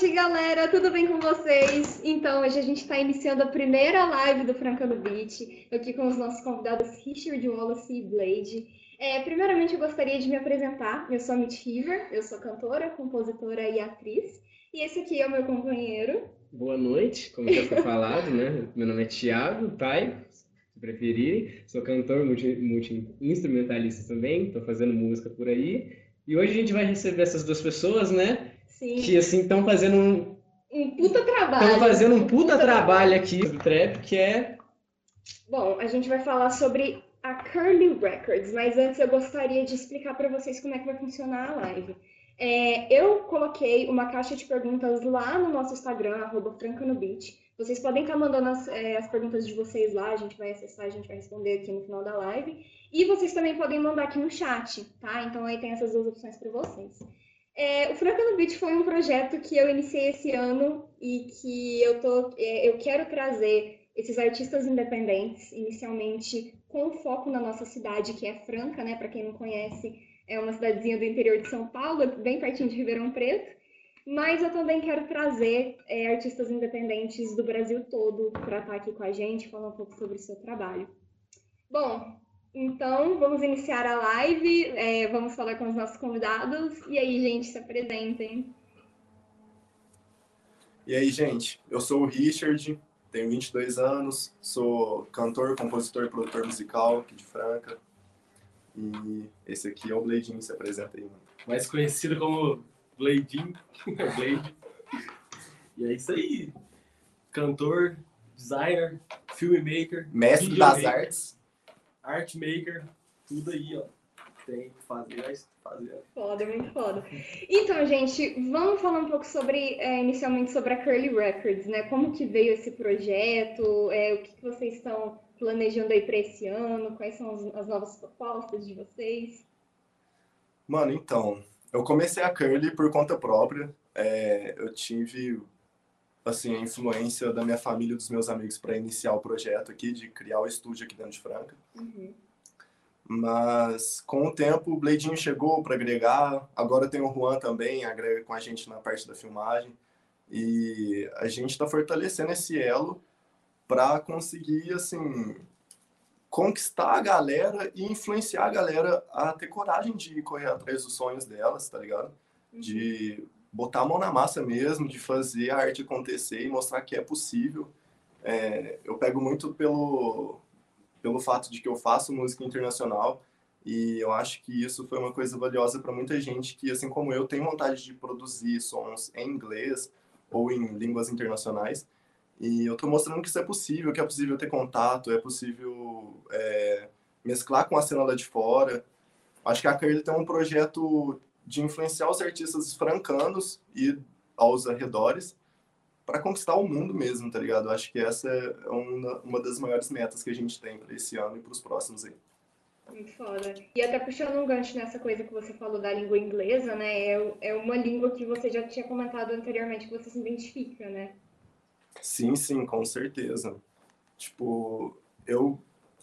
noite, galera! Tudo bem com vocês? Então, hoje a gente está iniciando a primeira live do Francano Beat, aqui com os nossos convidados Richard Wallace e Blade. É, primeiramente, eu gostaria de me apresentar. Eu sou a Mitch River, eu sou cantora, compositora e atriz. E esse aqui é o meu companheiro. Boa noite, como já foi falado, né? Meu nome é Thiago Tai, se preferirem. Sou cantor, multi-instrumentalista multi também, estou fazendo música por aí. E hoje a gente vai receber essas duas pessoas, né? Sim. Que assim estão fazendo um. Um puta trabalho. Estão fazendo um puta, puta trabalho, trabalho aqui do trap, que é. Bom, a gente vai falar sobre a Curly Records, mas antes eu gostaria de explicar para vocês como é que vai funcionar a live. É, eu coloquei uma caixa de perguntas lá no nosso Instagram, arroba francanobit. Vocês podem estar mandando as, é, as, perguntas de vocês lá, a gente vai acessar, a gente vai responder aqui no final da live. E vocês também podem mandar aqui no chat, tá? Então aí tem essas duas opções para vocês. É, o no Beat foi um projeto que eu iniciei esse ano e que eu, tô, é, eu quero trazer esses artistas independentes, inicialmente com foco na nossa cidade, que é Franca, né? Para quem não conhece, é uma cidadezinha do interior de São Paulo, bem pertinho de Ribeirão Preto. Mas eu também quero trazer é, artistas independentes do Brasil todo para estar aqui com a gente, falar um pouco sobre o seu trabalho. Bom, então, vamos iniciar a live, é, vamos falar com os nossos convidados. E aí, gente, se apresentem. E aí, gente, eu sou o Richard, tenho 22 anos, sou cantor, compositor e produtor musical aqui de Franca. E esse aqui é o Bladinho, se apresenta aí, mano. Mais conhecido como Bladinho, Blade. E é isso aí, cantor, designer, filmmaker, mestre das artes art maker, tudo aí, ó. Tem que fazer, fazer. Foda, muito foda. Então, gente, vamos falar um pouco sobre, é, inicialmente, sobre a Curly Records, né? Como que veio esse projeto, é, o que, que vocês estão planejando aí para esse ano, quais são as, as novas propostas de vocês? Mano, então, eu comecei a Curly por conta própria. É, eu tive assim a influência da minha família e dos meus amigos para iniciar o projeto aqui de criar o estúdio aqui dentro de Franca. Uhum. Mas com o tempo o Bladinho chegou para agregar. Agora tem o Juan também, agrega com a gente na parte da filmagem. E a gente está fortalecendo esse elo para conseguir assim conquistar a galera e influenciar a galera a ter coragem de correr atrás dos sonhos delas, tá ligado? Uhum. Botar a mão na massa mesmo, de fazer a arte acontecer e mostrar que é possível. É, eu pego muito pelo, pelo fato de que eu faço música internacional e eu acho que isso foi uma coisa valiosa para muita gente que, assim como eu, tem vontade de produzir sons em inglês ou em línguas internacionais. E eu estou mostrando que isso é possível, que é possível ter contato, é possível é, mesclar com a cena lá de fora. Acho que a Curly tem um projeto de influenciar os artistas francanos e aos arredores para conquistar o mundo mesmo, tá ligado? Eu acho que essa é uma, uma das maiores metas que a gente tem para esse ano e para os próximos aí. Muito foda. E até puxando um gancho nessa coisa que você falou da língua inglesa, né? É, é uma língua que você já tinha comentado anteriormente que você se identifica, né? Sim, sim, com certeza. Tipo, eu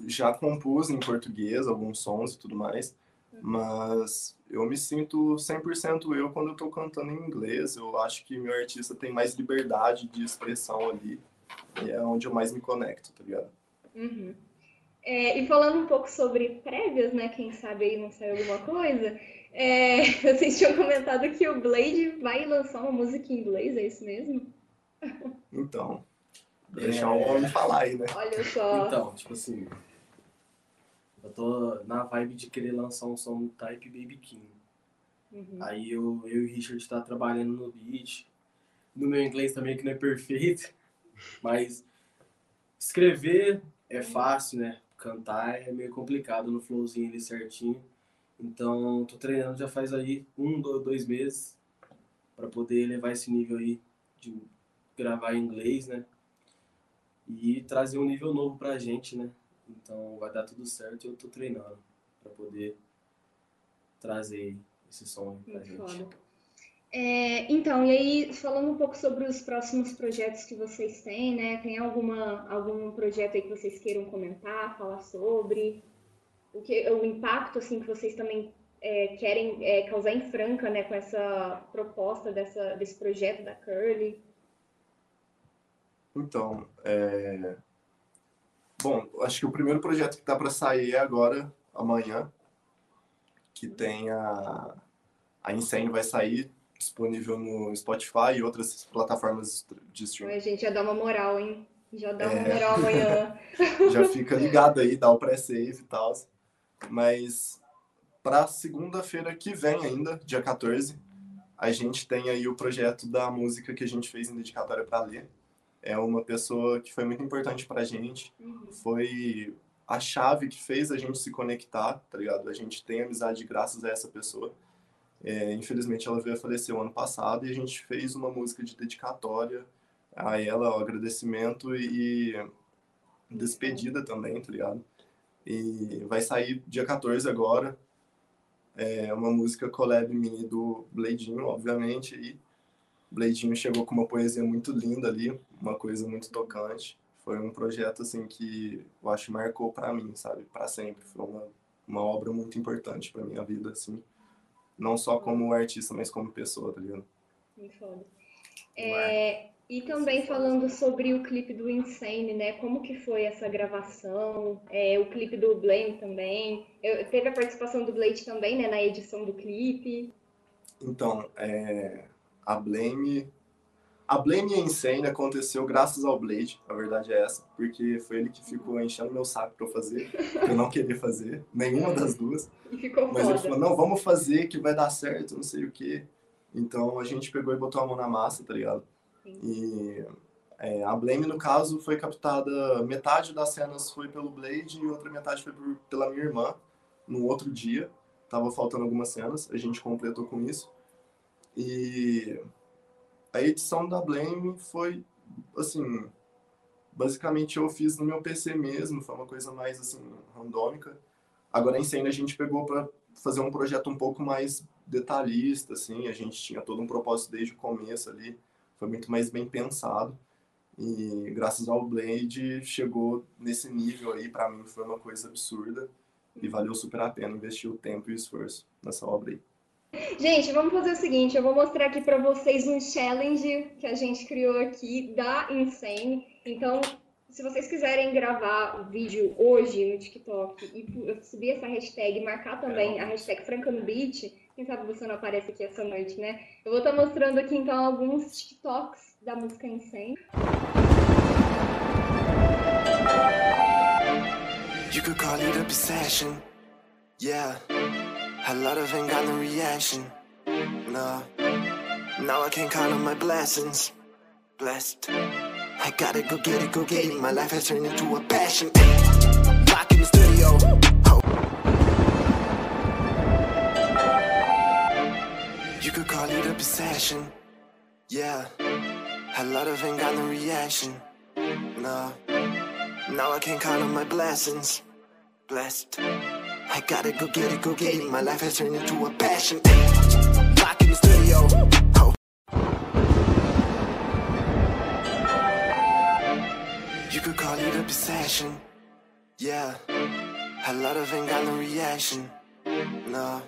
já compus em português alguns sons e tudo mais, mas eu me sinto 100% eu quando eu tô cantando em inglês. Eu acho que meu artista tem mais liberdade de expressão ali. E é onde eu mais me conecto, tá ligado? Uhum. É, e falando um pouco sobre prévias, né? Quem sabe aí não saiu alguma coisa. É, vocês tinham comentado que o Blade vai lançar uma música em inglês, é isso mesmo? Então, deixar o homem falar aí, né? Olha só. Então, tipo assim, eu tô na vibe de querer lançar um som do Type Baby King. Uhum. Aí eu, eu e o Richard tá trabalhando no beat. No meu inglês também que não é perfeito, mas escrever é fácil, né? Cantar é meio complicado no flowzinho ali certinho. Então, tô treinando já faz aí um, dois meses para poder levar esse nível aí de gravar em inglês, né? E trazer um nível novo pra gente, né? Então vai dar tudo certo e eu tô treinando para poder trazer esse som pra Muito gente. Foda. É, então, e aí, falando um pouco sobre os próximos projetos que vocês têm, né? Tem alguma, algum projeto aí que vocês queiram comentar, falar sobre? O, que, o impacto, assim, que vocês também é, querem é, causar em Franca, né, com essa proposta dessa, desse projeto da Curly? Então, é... bom, acho que o primeiro projeto que está para sair é agora, amanhã, que tem a, a Insane vai sair disponível no Spotify e outras plataformas de streaming. A gente já dá uma moral, hein? Já dá uma É. moral amanhã. Já fica ligado aí, dá o pré-save e tal. Mas para segunda-feira que vem ainda, dia 14, a gente tem aí o projeto da música que a gente fez em dedicatória para ler. É uma pessoa que foi muito importante pra gente, Uhum. foi a chave que fez a gente se conectar, tá ligado? A gente tem amizade graças a essa pessoa. É, infelizmente ela veio a falecer o ano passado e a gente fez uma música de dedicatória a ela, o agradecimento e despedida também, tá ligado? E vai sair dia 14 agora. É uma música collab mini do Bladinho, obviamente, e Bladinho chegou com uma poesia muito linda ali, uma coisa muito tocante. Foi um projeto assim que eu acho que marcou para mim, sabe? Para sempre. Foi uma, uma obra muito importante para minha vida, assim. Não só como artista, mas como pessoa, tá ligado? Muito foda. É, e também falando sobre o clipe do Insane, né? Como que foi essa gravação? É, o clipe do Blame também. Eu- teve a participação do Blade também, né? Na edição do clipe. Então, é, a Blame. A Blame e a Insane aconteceu graças ao Blade, a verdade é essa, porque foi ele que ficou enchendo meu saco pra eu fazer, que eu não queria fazer, nenhuma das duas. E ficou Mas ele foda. falou: não, vamos fazer que vai dar certo, não sei o quê. Então a gente pegou e botou a mão na massa, tá ligado? Sim. E é, a Blame, no caso, foi captada. Metade das cenas foi pelo Blade e outra metade foi por- pela minha irmã, no outro dia. Tava faltando algumas cenas, a gente completou com isso. E a edição da Blame foi, assim, basicamente eu fiz no meu PC mesmo, foi uma coisa mais, assim, randômica. Agora em cena a gente pegou para fazer um projeto um pouco mais detalhista, assim, a gente tinha todo um propósito desde o começo ali, foi muito mais bem pensado. E graças ao Blade chegou nesse nível aí, para mim foi uma coisa absurda e valeu super a pena investir o tempo e o esforço nessa obra aí. Gente, vamos fazer o seguinte, eu vou mostrar aqui pra vocês um challenge que a gente criou aqui da Insane. Então, se vocês quiserem gravar o vídeo hoje no TikTok e subir essa hashtag, marcar também a hashtag Franca no Beat, quem sabe você não aparece aqui essa noite, né? Eu vou estar mostrando aqui então alguns TikToks da música Insane. You could call it obsession. Yeah. A lot of ain't got no reaction. No. Now I can't count on my blessings. Blessed. I gotta go get it, go get it. My life has turned into a passion. Lock in the studio. Oh. You could call it obsession. Yeah. A lot of ain't got no reaction. No. Now I can't count on my blessings. Blessed. I gotta go get it, go get it. My life has turned into a passion. Lock in the studio. Oh. You could call it obsession. Yeah. A lot of ain't got no reaction. No.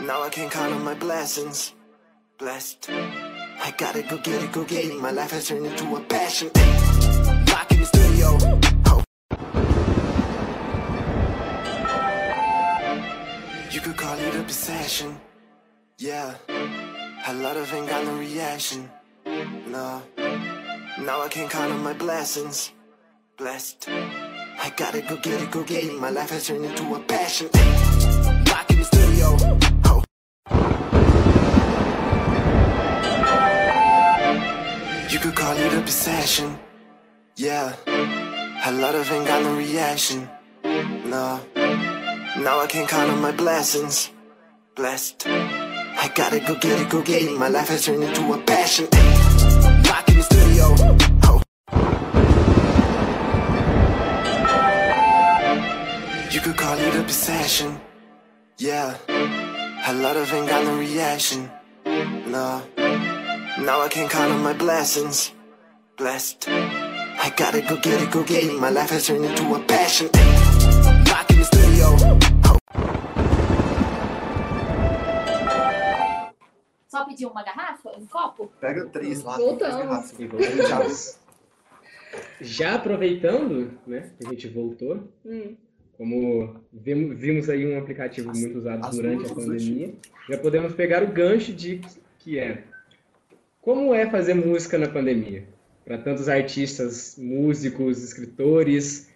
Now I can't count on my blessings. Blessed. I gotta go get it, go get it. My life has turned into a passion. Lock in the studio. You could call it obsession. Yeah. A lot of ain't got no reaction. No. Now I can't count on my blessings. Blessed. I gotta go get it, go get it. My life has turned into a passion. Lock in the studio. Oh. You could call it obsession. Yeah. A lot of ain't got no reaction. No. Now I can't count on my blessings. Blessed. I gotta go get it, go get it. My life has turned into a passion. Lock in the studio. Oh. You could call it obsession. Yeah. A lot of ain't got no reaction. No. Now I can't count on my blessings. Blessed. I gotta go get it, go get it. My life has turned into a passion. Lock in the studio. De uma garrafa? Um copo? Pega três lá. Voltamos. três. Já aproveitando, né, que a gente voltou, Hum. como vim- vimos aí um aplicativo As- muito usado durante a pandemia, já podemos pegar o gancho de que é como é fazer música na pandemia? Para tantos artistas, músicos, escritores,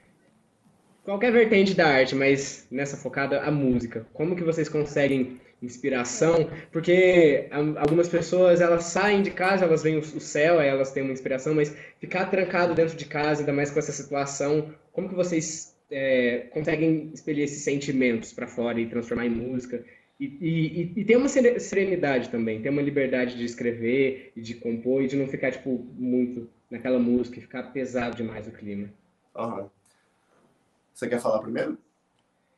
qualquer vertente da arte, mas nessa focada a música. Como que vocês conseguem inspiração? Porque algumas pessoas elas saem de casa, elas veem o céu, aí elas têm uma inspiração, mas ficar trancado dentro de casa, ainda mais com essa situação, como que vocês é, conseguem expelir esses sentimentos para fora e transformar em música? E, e, e- e ter uma sere- serenidade também, ter uma liberdade de escrever e de compor e de não ficar, tipo, muito naquela música e ficar pesado demais o clima. Aham. Você quer falar primeiro?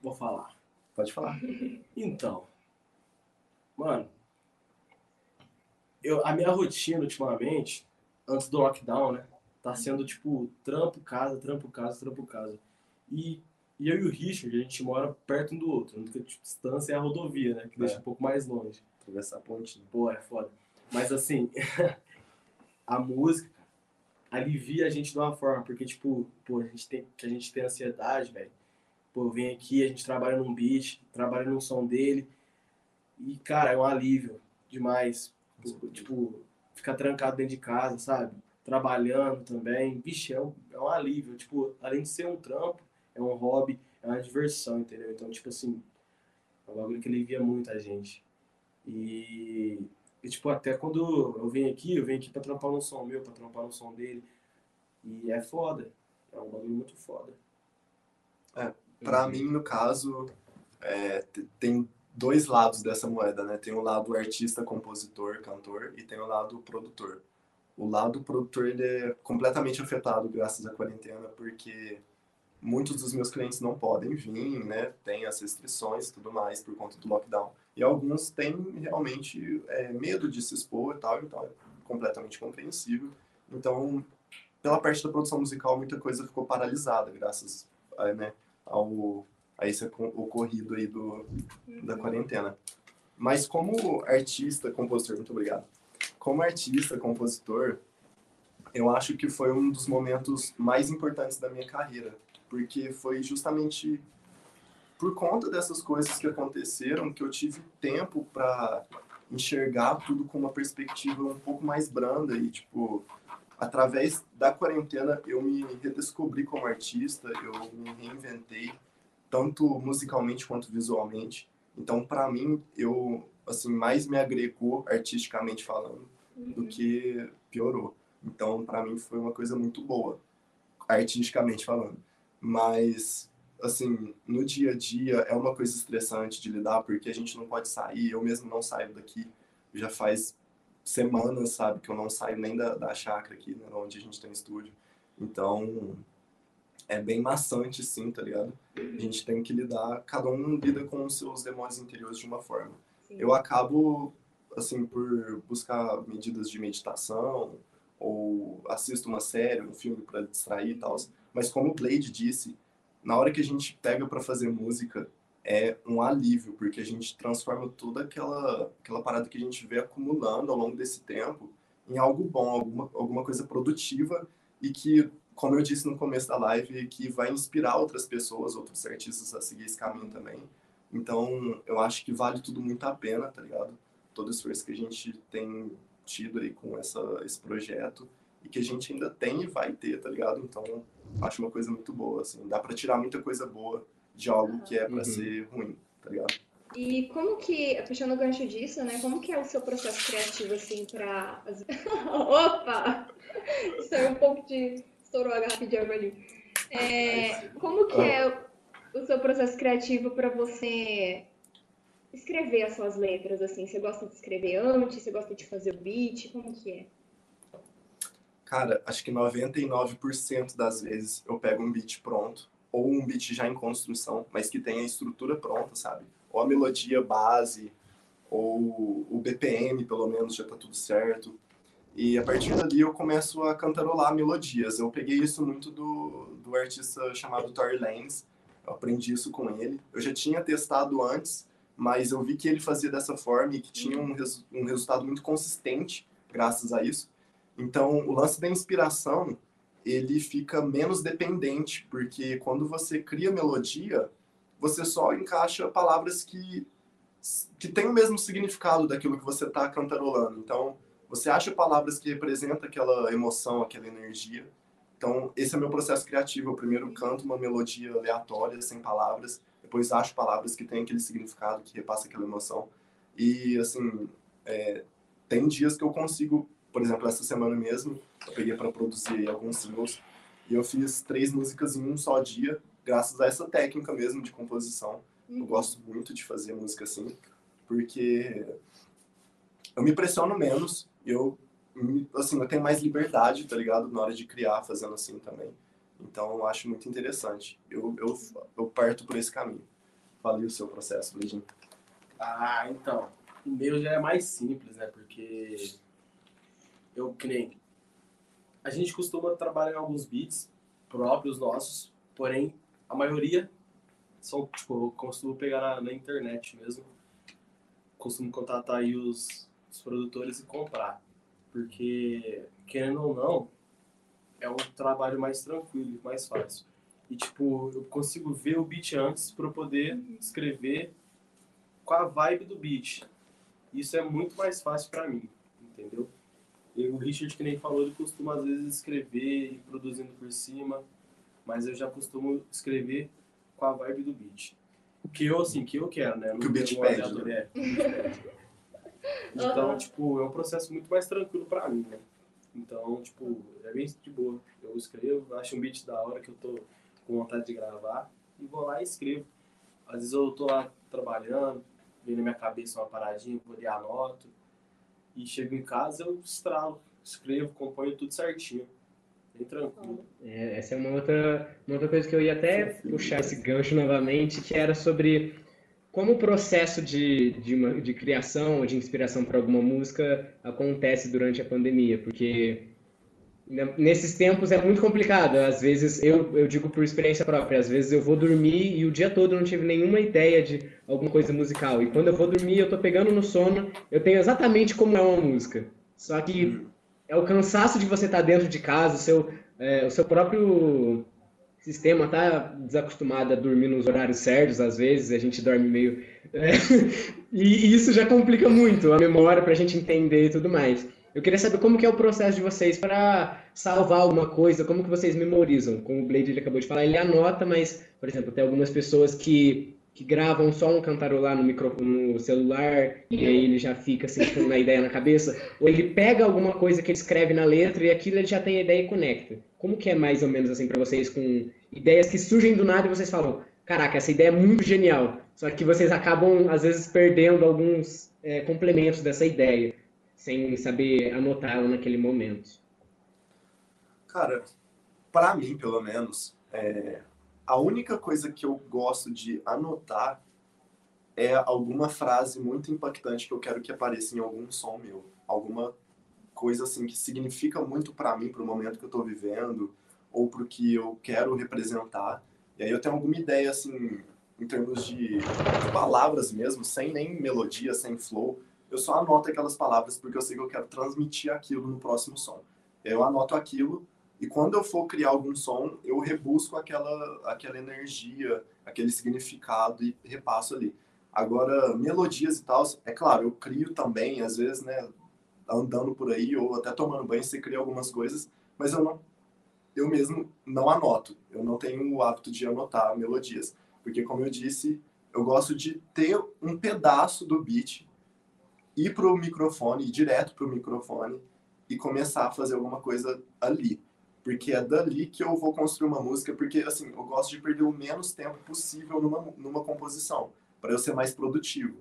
Vou falar. Pode falar. Então, mano, eu, a minha rotina ultimamente, antes do lockdown, né, tá sendo tipo trampo, casa, trampo, casa, trampo, casa. E, e eu e o Richard, a gente mora perto um do outro. A única distância é a rodovia, né, que deixa É. um pouco mais longe. Atravessar a pontinha. Pô, é foda. Mas assim, a música alivia a gente de uma forma, porque tipo, pô, a gente tem, que a gente tem ansiedade, velho. Pô, vem aqui, a gente trabalha num beat, trabalha num som dele. E, cara, é um alívio demais. Pô, Tipo, ficar trancado dentro de casa, sabe? Trabalhando também. Vixe, é um, é um alívio. Tipo, além de ser um trampo, é um hobby, é uma diversão, entendeu? Então, tipo assim, é um bagulho que alivia muito a gente. E, e, tipo, até quando eu venho aqui, eu venho aqui pra trampar no som meu, pra trampar no som dele. E é foda. É um bagulho muito foda. Pra mim, no caso, é, tem dois lados dessa moeda, né? Tem o lado artista, compositor, cantor e tem o lado produtor. O lado produtor ele é completamente afetado graças à quarentena, porque muitos dos meus clientes não podem vir, né? Tem as restrições tudo mais por conta do lockdown. E alguns têm realmente é, medo de se expor e tal, então é completamente compreensível. Então, pela parte da produção musical, muita coisa ficou paralisada graças a, né, ao a esse acon- ocorrido aí do, da quarentena. Mas como artista, compositor, muito obrigado. Como artista, compositor, eu acho que foi um dos momentos mais importantes da minha carreira, porque foi justamente por conta dessas coisas que aconteceram que eu tive tempo para enxergar tudo com uma perspectiva um pouco mais branda e tipo através da quarentena eu me redescobri como artista, eu me reinventei tanto musicalmente quanto visualmente. Então, para mim, eu assim mais me agregou artisticamente falando do que piorou. Então, para mim foi uma coisa muito boa, artisticamente falando. Mas assim, no dia a dia é uma coisa estressante de lidar porque a gente não pode sair, eu mesmo não saio daqui. Já faz semanas, sabe, que eu não saio nem da, da chácara aqui, né, onde a gente tem estúdio. Então, é bem maçante, sim, tá ligado? A gente tem que lidar, cada um lida com os seus demônios interiores de uma forma. Sim. Eu acabo, assim, por buscar medidas de meditação, ou assisto uma série, um filme para distrair e tal. Mas como o Blade disse, na hora que a gente pega para fazer música, é um alívio, porque a gente transforma toda aquela, aquela parada que a gente vê acumulando ao longo desse tempo em algo bom, alguma, alguma coisa produtiva e que, como eu disse no começo da live, que vai inspirar outras pessoas, outros artistas a seguir esse caminho também. Então, eu acho que vale tudo muito a pena, tá ligado? Todo o esforço que a gente tem tido aí com essa, esse projeto e que a gente ainda tem e vai ter, tá ligado? Então, acho uma coisa muito boa, assim. Dá pra tirar muita coisa boa de algo que é pra Uhum. ser ruim, tá ligado? E como que, puxando o gancho disso, né? Como que é o seu processo criativo, assim, pra... Opa! Saiu um pouco de... Estourou a garrafa de água ali. É, como que é o seu processo criativo pra você escrever as suas letras, assim? Você gosta de escrever antes? Você gosta de fazer o beat? Como que é? Cara, acho que 99% das vezes eu pego um beat pronto, ou um beat já em construção, mas que tenha a estrutura pronta, sabe? Ou a melodia base, ou o BPM, pelo menos, já tá tudo certo. E a partir dali eu começo a cantarolar melodias. Eu peguei isso muito do, do artista chamado Tory Lanez. Eu aprendi isso com ele. Eu já tinha testado antes, mas eu vi que ele fazia dessa forma e que tinha um, res, um resultado muito consistente graças a isso. Então, o lance da inspiração, ele fica menos dependente, porque quando você cria melodia, você só encaixa palavras que, que têm o mesmo significado daquilo que você está cantarolando. Então, você acha palavras que representam aquela emoção, aquela energia. Então, esse é meu processo criativo. Eu primeiro canto uma melodia aleatória, sem palavras, depois acho palavras que têm aquele significado, que repassa aquela emoção. E, assim, é, tem dias que eu consigo, por exemplo, essa semana mesmo, eu peguei para produzir alguns singles e eu fiz três músicas em um só dia, graças a essa técnica mesmo de composição. Eu Uhum. gosto muito de fazer música assim, porque eu me pressiono menos, eu assim, eu tenho mais liberdade, tá ligado? Na hora de criar, fazendo assim também. Então, eu acho muito interessante. Eu, eu, eu parto por esse caminho. Falei o seu processo, Luizinho. Ah, então. O meu já é mais simples, né? Porque eu nem. A gente costuma trabalhar alguns beats próprios nossos, porém a maioria são, tipo, eu costumo pegar na, na internet mesmo. Costumo contatar aí os, os produtores e comprar. Porque, querendo ou não, é um trabalho mais tranquilo, mais fácil. E, tipo, eu consigo ver o beat antes para eu poder escrever com a vibe do beat. Isso é muito mais fácil para mim, entendeu? E o Richard, que nem falou, ele costuma às vezes escrever e produzindo por cima, mas eu já costumo escrever com a vibe do beat. Que eu, assim, que eu quero, né? Que o beat tenho pede, aleatório, né? é, o beat pede. Então, Aham. tipo, é um processo muito mais tranquilo para mim, né? Então, tipo, é bem de boa. Eu escrevo, acho um beat da hora que eu tô com vontade de gravar e vou lá e escrevo. Às vezes eu tô lá trabalhando, vem na minha cabeça uma paradinha, vou ali anoto. E chego em casa, eu estralo, escrevo, componho tudo certinho. Bem tranquilo. É, essa é uma outra, uma outra coisa que eu ia até puxar esse gancho novamente, que era sobre como o processo de, de, uma, de criação, de inspiração para alguma música acontece durante a pandemia, porque né, nesses tempos é muito complicado. Às vezes, eu, eu digo por experiência própria, às vezes eu vou dormir e o dia todo eu não tive nenhuma ideia de alguma coisa musical. E quando eu vou dormir, eu tô pegando no sono, eu tenho exatamente como é uma música. Só que é o cansaço de você estar dentro de casa, o seu, é, o seu próprio sistema tá desacostumado a dormir nos horários certos, às vezes a gente dorme meio. é, e isso já complica muito a memória para a gente entender e tudo mais. Eu queria saber como que é o processo de vocês para salvar alguma coisa, como que vocês memorizam. Como o Blade ele acabou de falar, ele anota, mas, por exemplo, tem algumas pessoas que, que gravam só um cantarolar no, micro, no celular e aí ele já fica assim, com uma ideia na cabeça, ou ele pega alguma coisa que ele escreve na letra e aquilo ele já tem a ideia e conecta. Como que é mais ou menos assim para vocês com ideias que surgem do nada e vocês falam, caraca, essa ideia é muito genial, só que vocês acabam às vezes perdendo alguns é, complementos dessa ideia sem saber anotá-la naquele momento. Cara, para mim, pelo menos, é, a única coisa que eu gosto de anotar é alguma frase muito impactante que eu quero que apareça em algum som meu. Alguma coisa assim que significa muito para mim, para o momento que eu tô vivendo, ou pro que eu quero representar. E aí eu tenho alguma ideia, assim, em termos de palavras mesmo, sem nem melodia, sem flow. Eu só anoto aquelas palavras porque eu sei que eu quero transmitir aquilo no próximo som. Eu anoto aquilo e quando eu for criar algum som, eu rebusco aquela, aquela energia, aquele significado e repasso ali. Agora, melodias e tal, é claro, eu crio também, às vezes, né, andando por aí ou até tomando banho, você cria algumas coisas, mas eu não, eu mesmo não anoto. Eu não tenho o hábito de anotar melodias, porque como eu disse, eu gosto de ter um pedaço do beat ir pro microfone, ir direto pro microfone e começar a fazer alguma coisa ali. Porque é dali que eu vou construir uma música, porque assim, eu gosto de perder o menos tempo possível numa, numa composição, para eu ser mais produtivo.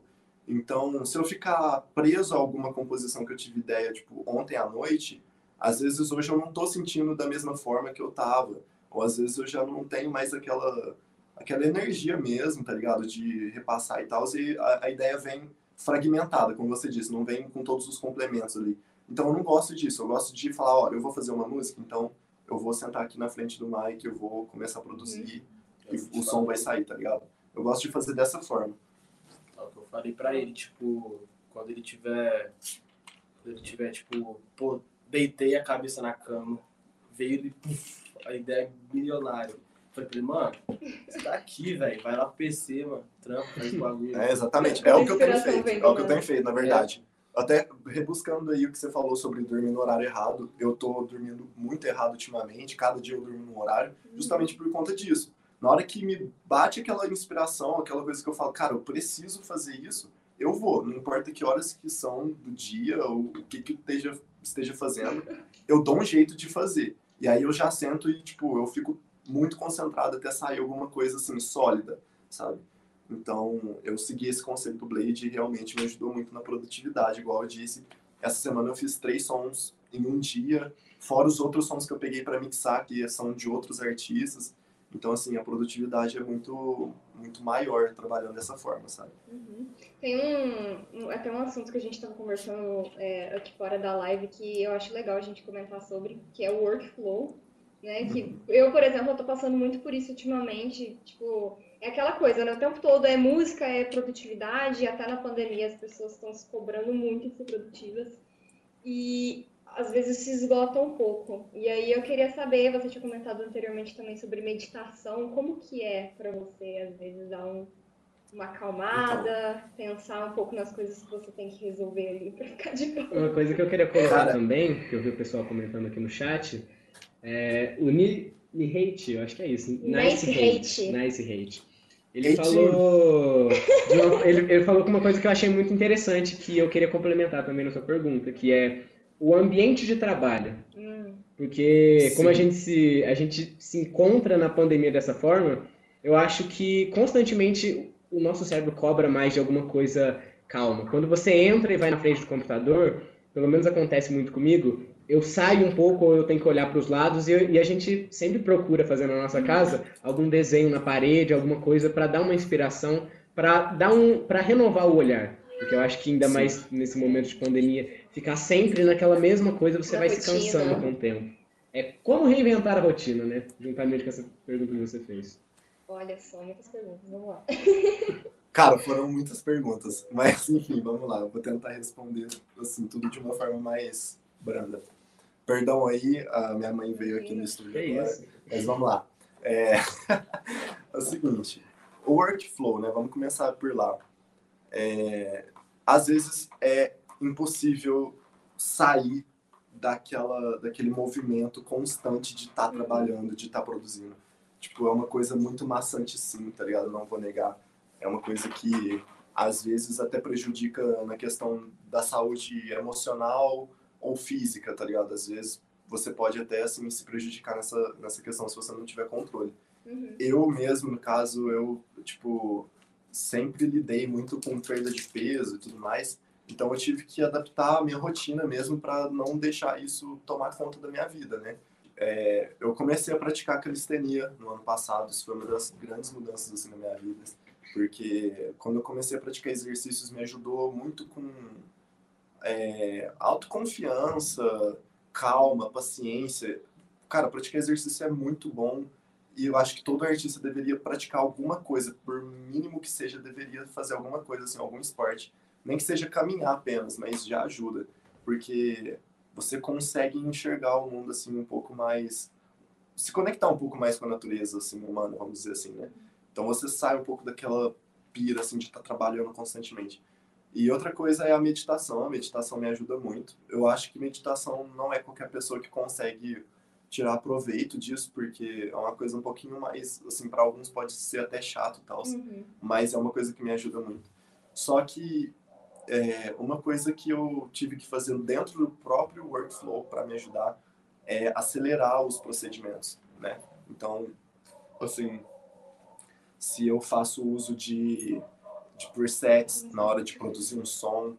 Então, se eu ficar preso a alguma composição que eu tive ideia, tipo, ontem à noite, às vezes hoje eu não tô sentindo da mesma forma que eu tava. Ou às vezes eu já não tenho mais aquela, aquela energia mesmo, tá ligado? De repassar e tal, e a, a ideia vem fragmentada, como você disse, não vem com todos os complementos ali. Então eu não gosto disso, eu gosto de falar, olha, eu vou fazer uma música, então eu vou sentar aqui na frente do mic, eu vou começar a produzir e o som vai sair, tá ligado? Eu gosto de fazer dessa forma. É o que eu Falei pra ele, tipo, quando ele tiver. Quando ele tiver, tipo, pô, deitei a cabeça na cama, veio ele, puf, a ideia é milionária. Falei pra ele, mano, você tá aqui, velho, vai lá pro PC, mano, trampa, faz bagulho. É, exatamente. É o que eu tenho feito. É o que eu tenho feito, na verdade. Até rebuscando aí o que você falou sobre dormir no horário errado, eu tô dormindo muito errado ultimamente, cada dia eu durmo num horário, justamente por conta disso. Na hora que me bate aquela inspiração, aquela coisa que eu falo, cara, eu preciso fazer isso, eu vou. Não importa que horas que são do dia ou o que que esteja, esteja fazendo, eu dou um jeito de fazer. E aí eu já sento e, tipo, eu fico muito concentrado até sair alguma coisa, assim, sólida, sabe? Então, eu segui esse conceito do Blade e realmente me ajudou muito na produtividade. Igual eu disse, essa semana eu fiz três sons em um dia, fora os outros sons que eu peguei para mixar, que são de outros artistas. Então, assim, a produtividade é muito, muito maior trabalhando dessa forma, sabe? Uhum. Tem um, até um assunto que a gente estava conversando é, aqui fora da live que eu acho legal a gente comentar sobre, que é o workflow, né? Que eu, por exemplo, tô passando muito por isso ultimamente, tipo, é aquela coisa, né? O tempo todo é música, é produtividade, e até na pandemia as pessoas estão se cobrando muito de ser produtivas e às vezes se esgotam um pouco. E aí eu queria saber, você tinha comentado anteriormente também sobre meditação, como que é para você às vezes dar um uma acalmada, pensar um pouco nas coisas que você tem que resolver ali pra ficar de boa. Uma coisa que eu queria colocar Cara. também, que eu vi o pessoal comentando aqui no chat, é o Ni, Hate, eu acho que é isso. Nice Hate. Nice Hate. Ele falou, uma- ele, ele falou com uma coisa que eu achei muito interessante, que eu queria complementar também na sua pergunta, que é o ambiente de trabalho. Hum, Porque Sim. como a gente se, a gente se encontra na pandemia dessa forma, eu acho que constantemente o nosso cérebro cobra mais de alguma coisa calma. Quando você entra e vai na frente do computador, pelo menos acontece muito comigo, eu saio um pouco, ou eu tenho que olhar para os lados e, eu- e a gente sempre procura fazer na nossa casa algum desenho na parede, alguma coisa para dar uma inspiração, para dar um, para renovar o olhar. Porque eu acho que ainda Sim. mais nesse momento de pandemia, ficar sempre naquela mesma coisa, você Na vai se rotina. cansando com o tempo. É como reinventar a rotina, né? Juntamente com essa pergunta que você fez. olha só, muitas perguntas, vamos lá. Cara, foram muitas perguntas, mas enfim, vamos lá. Eu vou tentar responder assim tudo de uma forma mais branda. Perdão aí, a minha mãe veio aqui no estúdio agora, isso? mas vamos lá. É... é o seguinte, o workflow, né? Vamos começar por lá. É, Às vezes é impossível sair daquela, daquele movimento constante de estar Uhum. trabalhando, de estar produzindo. Tipo, é uma coisa muito maçante sim, tá ligado? Não vou negar. É uma coisa que às vezes até prejudica na questão da saúde emocional ou física, tá ligado? Às vezes você pode até assim se prejudicar nessa nessa questão se você não tiver controle. Uhum. Eu mesmo, no caso, eu tipo sempre lidei muito com perda de peso e tudo mais. Então eu tive que adaptar a minha rotina mesmo para não deixar isso tomar conta da minha vida, né? É, eu comecei a praticar calistenia no ano passado, isso foi uma das grandes mudanças assim na minha vida, porque quando eu comecei a praticar exercícios me ajudou muito com é, autoconfiança, calma, paciência. Cara, praticar exercício é muito bom e eu acho que todo artista deveria praticar alguma coisa, por mínimo que seja, deveria fazer alguma coisa assim, algum esporte, nem que seja caminhar apenas, mas já ajuda, porque você consegue enxergar o mundo assim um pouco mais se conectar um pouco mais com a natureza assim humana, vamos dizer assim, né? Então você sai um pouco daquela pira assim de estar trabalhando constantemente. E outra coisa é a meditação. A meditação me ajuda muito. Eu acho que meditação não é qualquer pessoa que consegue tirar proveito disso, porque é uma coisa um pouquinho mais, assim, para alguns pode ser até chato e tal, Uhum. mas é uma coisa que me ajuda muito. Só que é, uma coisa que eu tive que fazer dentro do próprio workflow para me ajudar é acelerar os procedimentos, né? Então, assim, se eu faço uso de, de presets na hora de produzir um som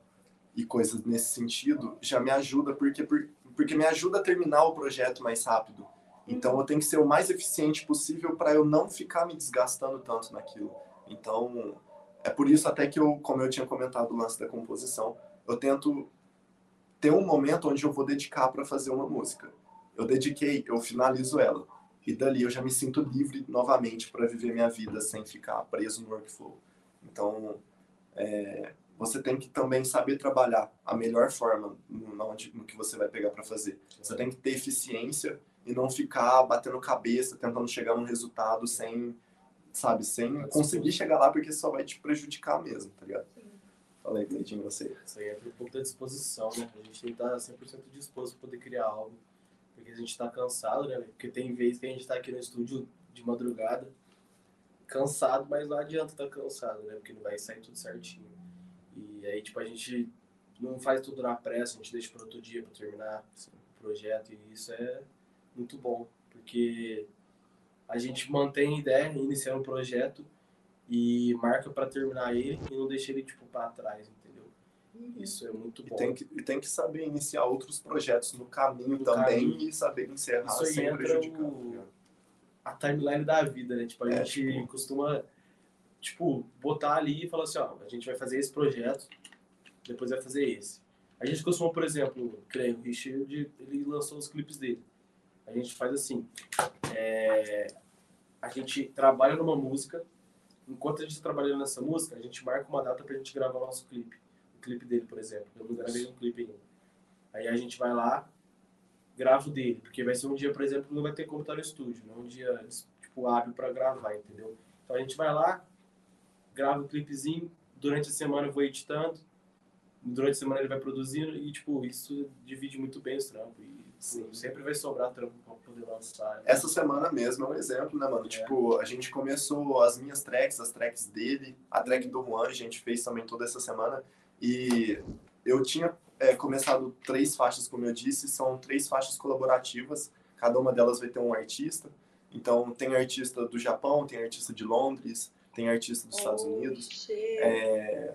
e coisas nesse sentido, já me ajuda, porque, por- porque me ajuda a terminar o projeto mais rápido. Então eu tenho que ser o mais eficiente possível para eu não ficar me desgastando tanto naquilo. Então, é por isso até que eu, como eu tinha comentado o lance da composição, eu tento ter um momento onde eu vou dedicar para fazer uma música. Eu dediquei, eu finalizo ela. E dali eu já me sinto livre novamente para viver minha vida sem ficar preso no workflow. Então, é, você tem que também saber trabalhar a melhor forma no, no que você vai pegar para fazer. Você tem que ter eficiência e não ficar batendo cabeça, tentando chegar num resultado sem, sabe, sem conseguir chegar lá, porque só vai te prejudicar mesmo, tá ligado? Fala aí, Cleitinho, você. Isso aí é um pouco da disposição, né? A gente tem que estar 100% disposto para poder criar algo. Porque a gente está cansado, né? Porque tem vezes que a gente está aqui no estúdio de madrugada, cansado, mas não adianta estar tá cansado, né? Porque não vai sair tudo certinho. E aí, tipo, a gente não faz tudo na pressa, a gente deixa para outro dia para terminar o projeto. E isso é muito bom, porque a gente mantém a ideia, iniciar um projeto e marca para terminar ele e não deixa ele tipo para trás, entendeu? Uhum. Isso é muito bom. E tem que, tem que saber iniciar outros projetos no caminho no também caminho. e saber encerrar Isso sem prejudicar. O... A timeline da vida, né? Tipo, a é, gente tipo... costuma tipo botar ali e falar assim, ó, a gente vai fazer esse projeto, depois vai fazer esse. A gente costuma, por exemplo, creio, o Richard, ele lançou os clipes dele. A gente faz assim, é, a gente trabalha numa música, enquanto a gente está trabalhando nessa música, a gente marca uma data para a gente gravar o nosso clipe. O clipe dele, por exemplo. Eu não gravei um clipe ainda. Aí a gente vai lá, grava o dele, porque vai ser um dia, por exemplo, que não vai ter como estar no estúdio, não é um dia tipo hábil para gravar, entendeu? Então a gente vai lá, grava o clipezinho, durante a semana eu vou editando, durante a semana ele vai produzindo e tipo, isso divide muito bem os trampos e Sim. sempre vai sobrar trampo pra poder lançar. Né? Essa semana mesmo é um exemplo, né, mano? É. Tipo, a gente começou as minhas tracks, as tracks dele, a track do Juan, a gente fez também toda essa semana. E eu tinha é, começado três faixas, como eu disse, são três faixas colaborativas, cada uma delas vai ter um artista. Então, tem artista do Japão, tem artista de Londres, tem artista dos Estados Unidos. É...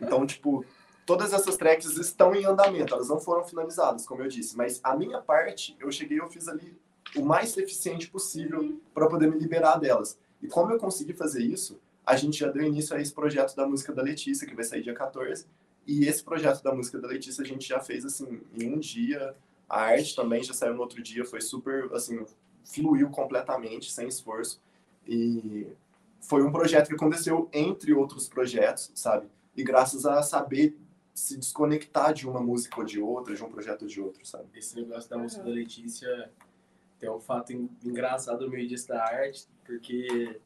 Então, tipo, todas essas tracks estão em andamento, elas não foram finalizadas, como eu disse, mas a minha parte, eu cheguei, eu fiz ali o mais eficiente possível uhum. para poder me liberar delas. E como eu consegui fazer isso, a gente já deu início a esse projeto da música da Letícia, que vai sair dia 14. E esse projeto da música da Letícia a gente já fez assim em um dia. A arte também já saiu no outro dia, foi super assim, fluiu completamente, sem esforço. E foi um projeto que aconteceu entre outros projetos, sabe? E graças a saber se desconectar de uma música ou de outra, de um projeto ou de outro, sabe? Esse negócio da música da Letícia tem um fato engraçado no meio disso da arte, porque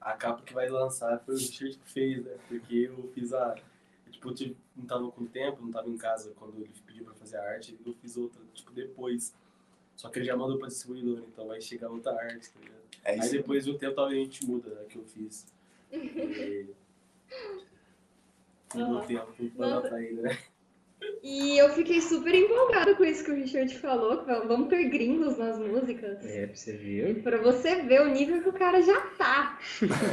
a capa que vai lançar foi o Richard que fez, né? Porque eu fiz a. Tipo, eu não tava com tempo, não tava em casa quando ele pediu pra fazer a arte, eu fiz outra, tipo, depois. Só que ele já mandou pra distribuidor, então vai chegar outra arte, tá ligado? É Aí depois de um tempo talvez a gente muda, né, que eu fiz. E... Não tempo pra pra ele, né? E eu fiquei super empolgada com isso que o Richard falou, que vamos ter gringos nas músicas. É, pra você ver. Pra você ver o nível que o cara já tá.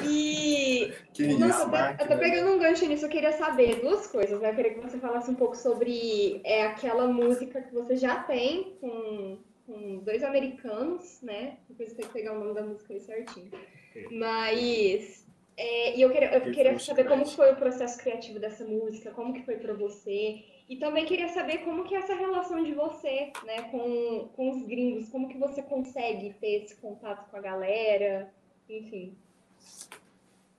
E. que Nossa, isso, eu, tô, eu tô pegando um gancho nisso, eu queria saber duas coisas. Né? Eu queria que você falasse um pouco sobre é, aquela música que você já tem com, com dois americanos, né? Depois você tem que pegar o nome da música aí certinho. Mas é, e eu queria, eu queria saber como foi o processo criativo dessa música, como que foi para você. E também queria saber como que é essa relação de você, né, com, com os gringos, como que você consegue ter esse contato com a galera, enfim.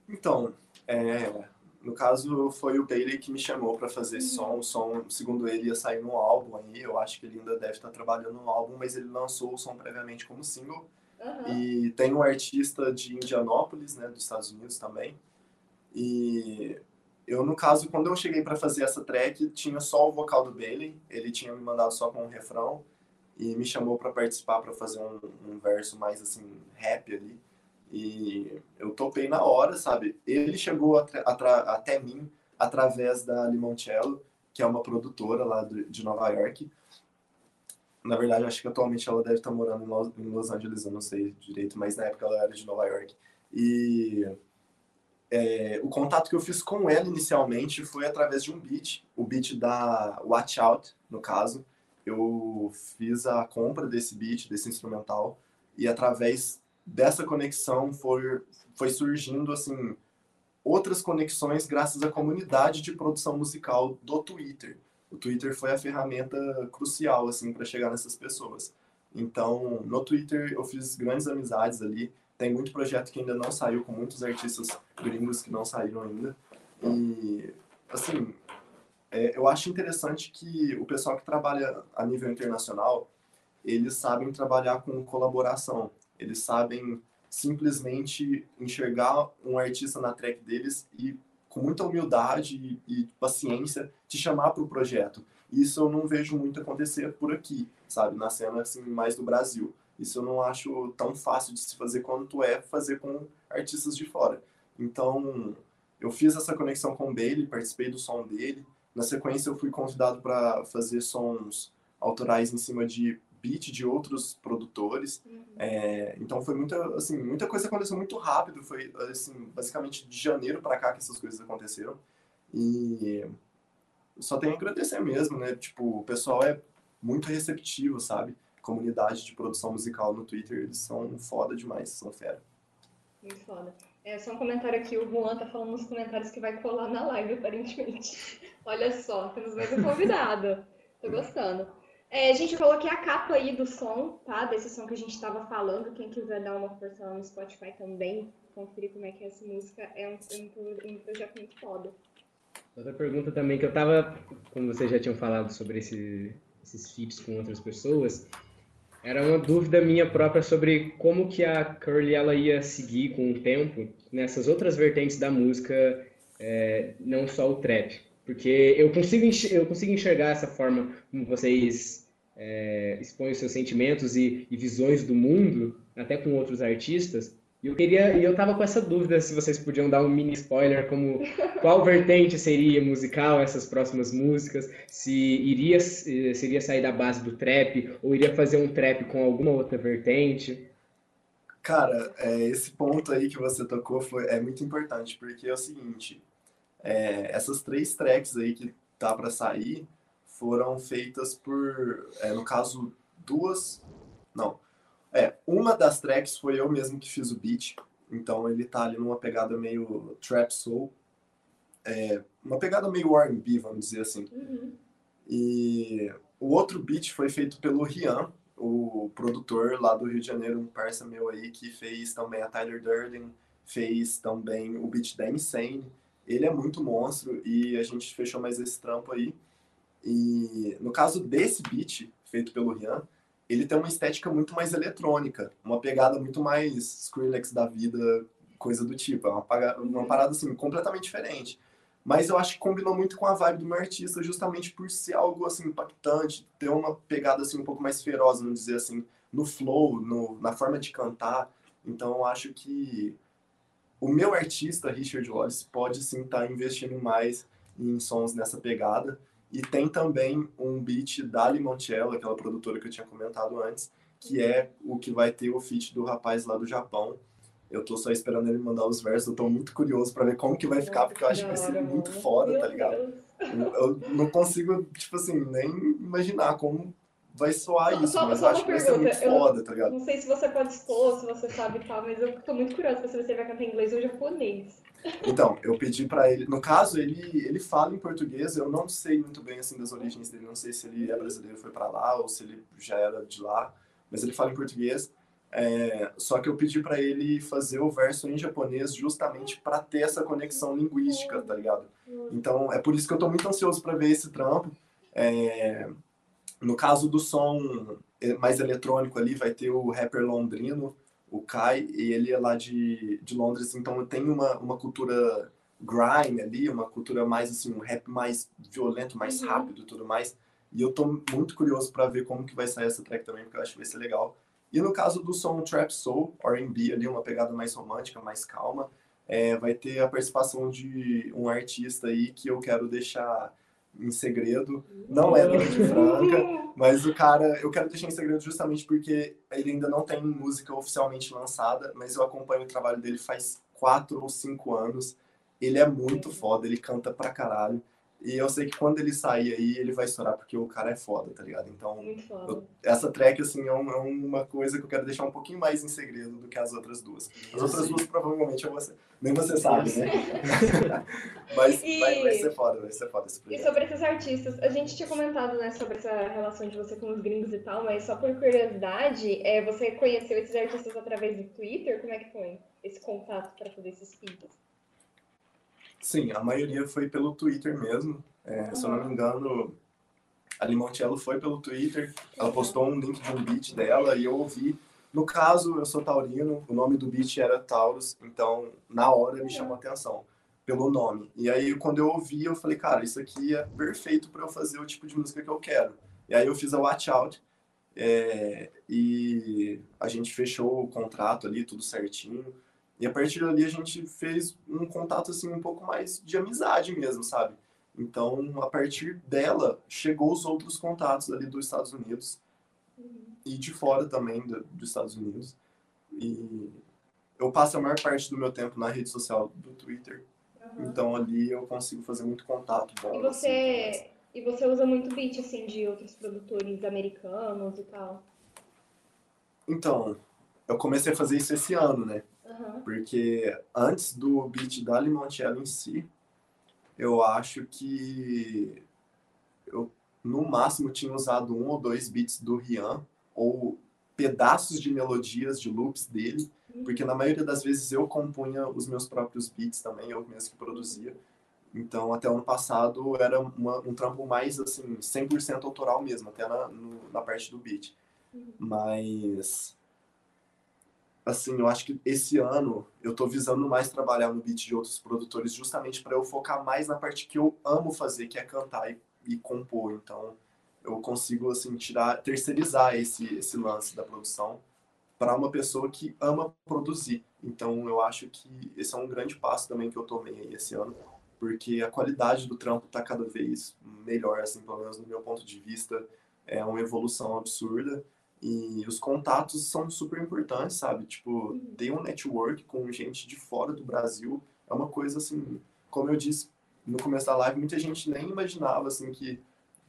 Então, é, no caso foi o Bailey que me chamou para fazer uhum. som. O som, segundo ele, ia sair no álbum aí. Eu acho que ele ainda deve estar trabalhando no álbum, mas ele lançou o som previamente como single. Uhum. E tem um artista de Indianápolis, né, dos Estados Unidos também. E eu, no caso, quando eu cheguei para fazer essa track, tinha só o vocal do Bailey. Ele tinha me mandado só com um refrão e me chamou para participar para fazer um, um, verso mais assim rap ali. E eu topei na hora, sabe? Ele chegou até mim através da Limoncello, que é uma produtora lá de Nova York. Na verdade, acho que atualmente ela deve estar morando em Los, em Los Angeles, eu não sei direito, mas na época ela era de Nova York. E é, o contato que eu fiz com ela inicialmente foi através de um beat, o beat da Watch Out, no caso. Eu fiz a compra desse beat, desse instrumental, e através dessa conexão foi, foi surgindo assim outras conexões graças à comunidade de produção musical do Twitter o Twitter foi a ferramenta crucial assim para chegar nessas pessoas. Então, no Twitter eu fiz grandes amizades ali. Tem muito projeto que ainda não saiu com muitos artistas gringos que não saíram ainda. E, assim, é, eu acho interessante que o pessoal que trabalha a nível internacional, eles sabem trabalhar com colaboração. Eles sabem simplesmente enxergar um artista na track deles e com muita humildade e, e paciência te chamar para o projeto. Isso eu não vejo muito acontecer por aqui, sabe, na cena assim mais do Brasil. Isso eu não acho tão fácil de se fazer quanto é fazer com artistas de fora. Então, eu fiz essa conexão com o Bailey, participei do som dele. Na sequência, eu fui convidado para fazer sons autorais em cima de beat de outros produtores. Uhum. É, então foi muita, assim, muita coisa aconteceu muito rápido. Foi assim, basicamente de janeiro para cá que essas coisas aconteceram. E só tenho a agradecer mesmo, né? Tipo, o pessoal é muito receptivo, sabe? Comunidade de produção musical no Twitter, eles são foda demais, são fera. Muito foda. É só um comentário aqui, o Juan tá falando nos comentários que vai colar na live, aparentemente. Olha só, temos mais um convidado. Tô gostando. É, a gente coloquei a capa aí do som, tá? Desse som que a gente estava falando. Quem quiser dar uma força lá no Spotify também, conferir como é que é essa música, é um, um, um projeto muito foda. Outra pergunta também que eu tava, como vocês já tinham falado sobre esse, esses feats com outras pessoas, era uma dúvida minha própria sobre como que a Curly ela ia seguir com o tempo nessas outras vertentes da música, é, não só o trap. Porque eu consigo, eu consigo enxergar essa forma como vocês é, expõem seus sentimentos e, e, visões do mundo, até com outros artistas. Eu queria, e eu tava com essa dúvida se vocês podiam dar um mini spoiler como qual vertente seria musical essas próximas músicas, se iria seria sair da base do trap ou iria fazer um trap com alguma outra vertente. Cara, é, esse ponto aí que você tocou foi, é muito importante, porque é o seguinte, é, essas três tracks aí que tá para sair foram feitas por, é, no caso, duas, não, é, uma das tracks foi eu mesmo que fiz o beat, então ele tá ali numa pegada meio trap soul, é, uma pegada meio R&B, vamos dizer assim. Uhum. E o outro beat foi feito pelo Rian, o produtor lá do Rio de Janeiro, um parça meu aí, que fez também a Tyler Durden, fez também o beat da Insane, ele é muito monstro e a gente fechou mais esse trampo aí. E no caso desse beat, feito pelo Rian, ele tem uma estética muito mais eletrônica, uma pegada muito mais Skrillex da vida, coisa do tipo. É uma, uma parada assim, completamente diferente. Mas eu acho que combinou muito com a vibe do meu artista, justamente por ser algo assim impactante, ter uma pegada assim um pouco mais feroz, vamos dizer assim, no flow, no, na forma de cantar. Então eu acho que o meu artista, Richard Wallace, pode sim estar tá investindo mais em sons nessa pegada. E tem também um beat da Limoncello, aquela produtora que eu tinha comentado antes, que é o que vai ter o feat do rapaz lá do Japão. Eu tô só esperando ele mandar os versos, eu tô muito curioso para ver como que vai ficar, porque eu acho que vai ser muito foda, tá ligado? Eu, eu, não consigo, tipo assim, nem imaginar como vai soar isso, só, mas só acho que vai ser muito foda, tá ligado? Não sei se você pode expor, se você sabe e tal, mas eu tô muito curiosa pra saber se ele vai cantar em inglês ou japonês. Então, eu pedi pra ele, no caso, ele, ele fala em português, eu não sei muito bem, assim, das origens dele, não sei se ele é brasileiro foi pra lá ou se ele já era de lá, mas ele fala em português, é, só que eu pedi para ele fazer o verso em japonês justamente para ter essa conexão linguística, tá ligado? Então, é por isso que eu tô muito ansioso para ver esse trampo, é, no caso do som mais eletrônico ali, vai ter o rapper londrino, o Kai, e ele é lá de, de Londres, então tem uma, uma cultura grime ali, uma cultura mais assim, um rap mais violento, mais uhum. rápido e tudo mais. E eu tô muito curioso para ver como que vai sair essa track também, porque eu acho que vai ser legal. E no caso do som Trap Soul, R&B ali, uma pegada mais romântica, mais calma, é, vai ter a participação de um artista aí que eu quero deixar em segredo. Não é do de Franca, mas o cara, eu quero deixar em segredo justamente porque ele ainda não tem música oficialmente lançada, mas eu acompanho o trabalho dele faz quatro ou cinco anos. Ele é muito foda, ele canta pra caralho. E eu sei que quando ele sair aí, ele vai estourar, porque o cara é foda, tá ligado? Então, eu, essa track, assim, é, um, é, uma coisa que eu quero deixar um pouquinho mais em segredo do que as outras duas. As outras duas, provavelmente, eu você, nem você sabe, né? Mas e... vai, vai, ser foda, vai ser foda esse projeto. E sobre esses artistas, a gente tinha comentado, né, sobre essa relação de você com os gringos e tal, mas só por curiosidade, é, você conheceu esses artistas através do Twitter? Como é que foi esse contato para fazer esses feeds? Sim, a maioria foi pelo Twitter mesmo. É, Se eu não me engano, a Limoncello foi pelo Twitter, ela postou um link de um beat dela e eu ouvi. No caso, eu sou taurino, o nome do beat era Taurus, então na hora me chamou a atenção pelo nome. E aí quando eu ouvi, eu falei, cara, isso aqui é perfeito para eu fazer o tipo de música que eu quero. E aí eu fiz a Watch Out é, e a gente fechou o contrato ali, tudo certinho. E a partir dali a gente fez um contato assim um pouco mais de amizade mesmo, sabe? Então, a partir dela, chegou os outros contatos ali dos Estados Unidos e de fora também do, dos Estados Unidos. E eu passo a maior parte do meu tempo na rede social do Twitter. Uhum. Então, ali eu consigo fazer muito contato bom. E assim, você, e você usa muito beat, assim, de outros produtores americanos e tal? Então, eu comecei a fazer isso esse ano, né? Porque antes do beat da Limoncello em si, eu acho que eu no máximo tinha usado um ou dois beats do Rian ou pedaços de melodias de loops dele, porque na maioria das vezes eu compunha os meus próprios beats também, eu mesmo que produzia. Então, até o ano passado era uma- um trampo mais assim, 100% autoral mesmo, até na, no- na parte do beat. Mas assim, eu acho que esse ano eu tô visando mais trabalhar no beat de outros produtores justamente para eu focar mais na parte que eu amo fazer, que é cantar e, e compor. Então, eu consigo assim tirar, terceirizar esse esse lance da produção para uma pessoa que ama produzir. Então, eu acho que esse é um grande passo também que eu tomei esse ano, porque a qualidade do trampo tá cada vez melhor, assim, pelo menos no meu ponto de vista, é uma evolução absurda. E os contatos são super importantes, sabe? Tipo, ter um network com gente de fora do Brasil é uma coisa assim, como eu disse no começo da live, muita gente nem imaginava assim que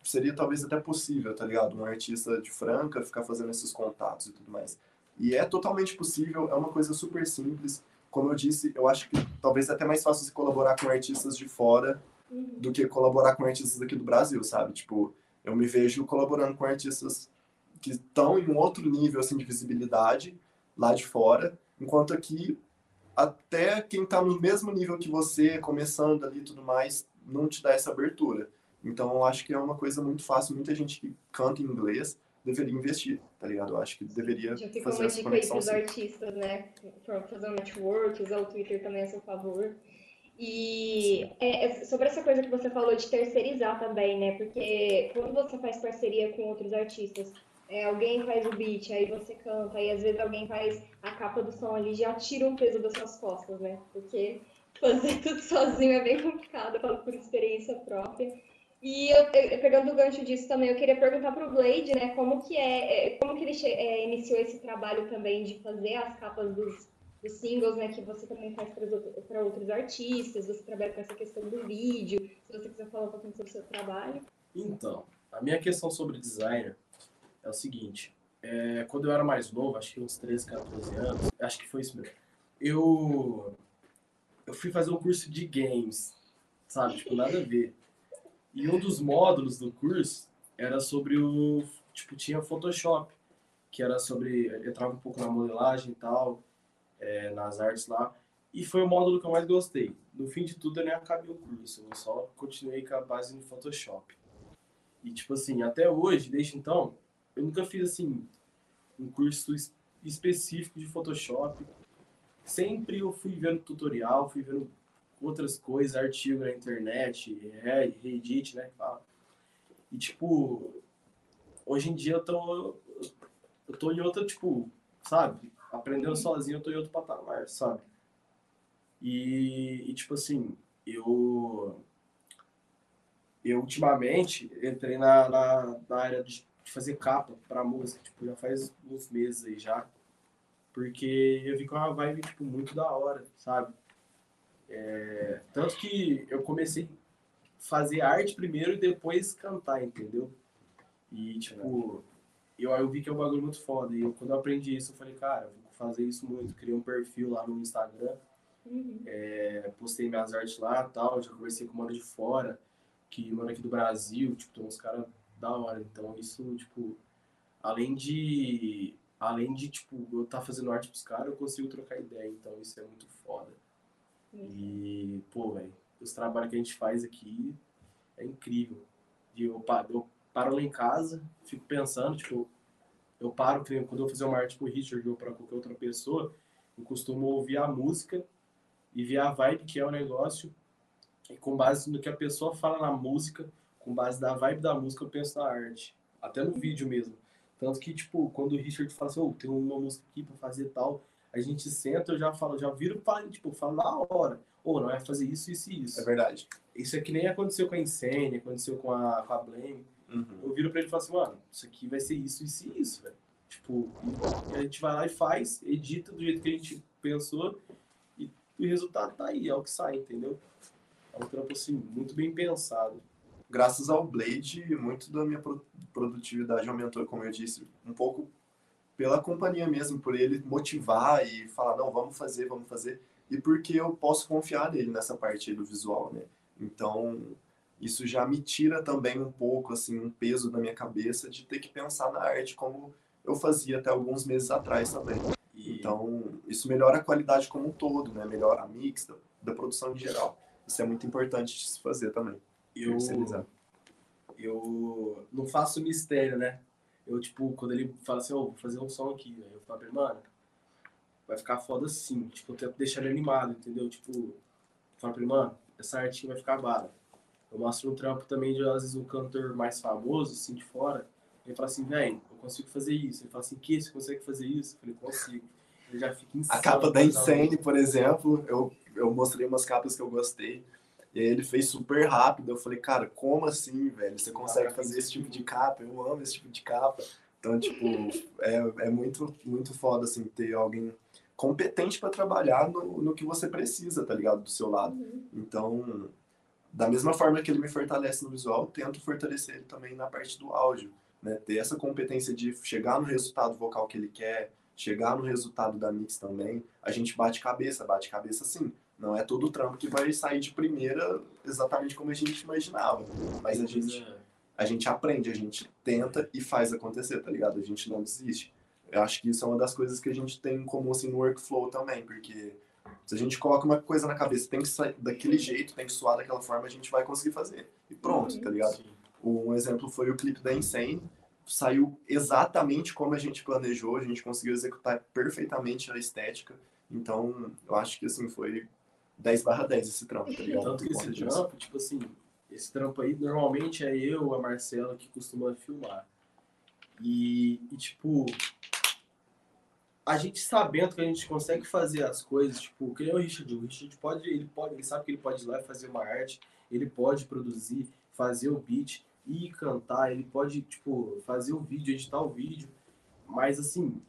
seria talvez até possível, tá ligado? Um artista de Franca ficar fazendo esses contatos e tudo mais. E é totalmente possível, é uma coisa super simples. Como eu disse, eu acho que talvez é até mais fácil se colaborar com artistas de fora do que colaborar com artistas aqui do Brasil, sabe? Tipo, eu me vejo colaborando com artistas que estão em um outro nível assim de visibilidade lá de fora, enquanto aqui até quem está no mesmo nível que você, começando ali e tudo mais, não te dá essa abertura. Então, eu acho que é uma coisa muito fácil. Muita gente que canta em inglês deveria investir, tá ligado? Eu acho que deveria Já fica fazer uma dica aí pros sim. artistas, né? Pra fazer um network, usar o Twitter também a seu favor. E é, é, sobre essa coisa que você falou de terceirizar também, né? Porque quando você faz parceria com outros artistas, é, alguém faz o beat, aí você canta, aí às vezes alguém faz a capa do som ali, já tira um peso das suas costas, né? Porque fazer tudo sozinho é bem complicado, eu falo por experiência própria. E eu, eu- pegando o gancho disso também, eu queria perguntar pro Blade, né, como que é, é, como que ele é, iniciou esse trabalho também de fazer as capas dos, dos singles, né, que você também faz para outros artistas, você trabalha com essa questão do vídeo, se você quiser falar um pouquinho sobre o seu trabalho. Então, a minha questão sobre designer é o seguinte. é, quando eu era mais novo, acho que uns 13, 14 anos, acho que foi isso mesmo. Eu, eu fui fazer um curso de games, sabe? Tipo, nada a ver. E um dos módulos do curso era sobre o. Tipo, tinha Photoshop, que era sobre. entrava um pouco na modelagem e tal, é, nas artes lá. E foi o módulo que eu mais gostei. No fim de tudo, eu nem acabei o curso, eu só continuei com a base no Photoshop. E, tipo assim, até hoje, desde então, eu nunca fiz, assim, um curso es- específico de Photoshop. Sempre eu fui vendo tutorial, fui vendo outras coisas, artigo na internet, Re- Reddit, né, que fala. E, tipo, hoje em dia eu tô, eu tô em outra, tipo, sabe? Aprendendo sozinho, eu tô em outro patamar, sabe? E, e tipo assim, eu eu ultimamente entrei na, na, na área de de fazer capa pra música, tipo, já faz uns meses aí já. Porque eu vi que é uma vibe, tipo, muito da hora, sabe? É, tanto que eu comecei a fazer arte primeiro e depois cantar, entendeu? E, tipo, eu, eu vi que é um bagulho muito foda. E eu, quando eu aprendi isso, eu falei, cara, eu vou fazer isso muito. Criei um perfil lá no Instagram Uhum. é, postei minhas artes lá e tal, já conversei com mano de fora, que mano aqui do Brasil, tipo, tem uns caras da hora. Então isso, tipo, além de. Além de, tipo, eu estar fazendo arte pros caras, eu consigo trocar ideia. Então isso é muito foda. E, pô, velho, os trabalhos que a gente faz aqui é incrível. E eu, eu paro lá em casa, fico pensando, tipo, eu paro, quando eu fazer uma arte pro Richard ou pra qualquer outra pessoa, eu costumo ouvir a música e ver a vibe que é o negócio. E com base no que a pessoa fala na música, com base da vibe da música, eu penso na arte. Até no vídeo mesmo. Tanto que, tipo, quando o Richard fala assim, ô, tem uma música aqui pra fazer tal, a gente senta, eu já falo, já viro falo, tipo, falo na hora. Ou não é fazer isso, isso e isso. É verdade. Isso é que nem aconteceu com a Insane, aconteceu com a, com a Blame. Uhum. Eu viro pra ele e falo assim, mano, isso aqui vai ser isso, isso e isso, velho. Tipo, a gente vai lá e faz, edita do jeito que a gente pensou e o resultado tá aí, é o que sai, entendeu? É um trampo, assim, muito bem pensado. Graças ao Blade, muito da minha pro- produtividade aumentou, como eu disse, um pouco pela companhia mesmo, por ele motivar e falar, não, vamos fazer, vamos fazer, e porque eu posso confiar nele nessa parte aí do visual, né? Então, isso já me tira também um pouco, assim, um peso da minha cabeça de ter que pensar na arte como eu fazia até alguns meses atrás também. Então, isso melhora a qualidade como um todo, né? Melhora a mix da, da produção em geral. Isso é muito importante de se fazer também. Eu, eu não faço mistério, né? Eu, tipo, quando ele fala assim, ô, vou fazer um som aqui, eu falo pra ele, mano, vai ficar foda assim. Tipo, eu tento deixar ele animado, entendeu? Tipo, eu falo pra ele, mano, essa arte vai ficar bala. Eu mostro um trampo também de, às vezes, um cantor mais famoso, assim, de fora. Ele fala assim, velho, eu consigo fazer isso. Ele fala assim, que? Você consegue fazer isso? Eu falei, consigo. Ele já fica A insano. capa da Insane, por exemplo, eu, eu mostrei umas capas que eu gostei. E aí ele fez super rápido. Eu falei, cara, como assim, velho? Você consegue fazer esse tipo de capa? Eu amo esse tipo de capa. Então, tipo, é, é muito, muito foda, assim, ter alguém competente para trabalhar no, no que você precisa, tá ligado? Do seu lado. Então, da mesma forma que ele me fortalece no visual, eu tento fortalecer ele também na parte do áudio, né? Ter essa competência de chegar no resultado vocal que ele quer, chegar no resultado da mix também. A gente bate cabeça, bate cabeça sim. Não é todo o trampo que vai sair de primeira exatamente como a gente imaginava. Mas a gente, a gente aprende, a gente tenta e faz acontecer, tá ligado? A gente não desiste. Eu acho que isso é uma das coisas que a gente tem em comum assim, no workflow também, porque se a gente coloca uma coisa na cabeça, tem que sair daquele jeito, tem que soar daquela forma, a gente vai conseguir fazer. E pronto, tá ligado? Um exemplo foi o clipe da Insane. Saiu exatamente como a gente planejou, a gente conseguiu executar perfeitamente a estética. Então, eu acho que assim foi 10 barra 10 esse trampo, tá ligado? Tanto que esse trampo, tipo assim, esse trampo aí, normalmente é eu, a Marcela, que costuma filmar. E, e, tipo, a gente sabendo que a gente consegue fazer as coisas, tipo, que nem o Richard, o Richard pode, ele pode, ele sabe que ele pode ir lá e fazer uma arte, ele pode produzir, fazer o beat e cantar, ele pode, tipo, fazer o vídeo, editar o vídeo, mas assim,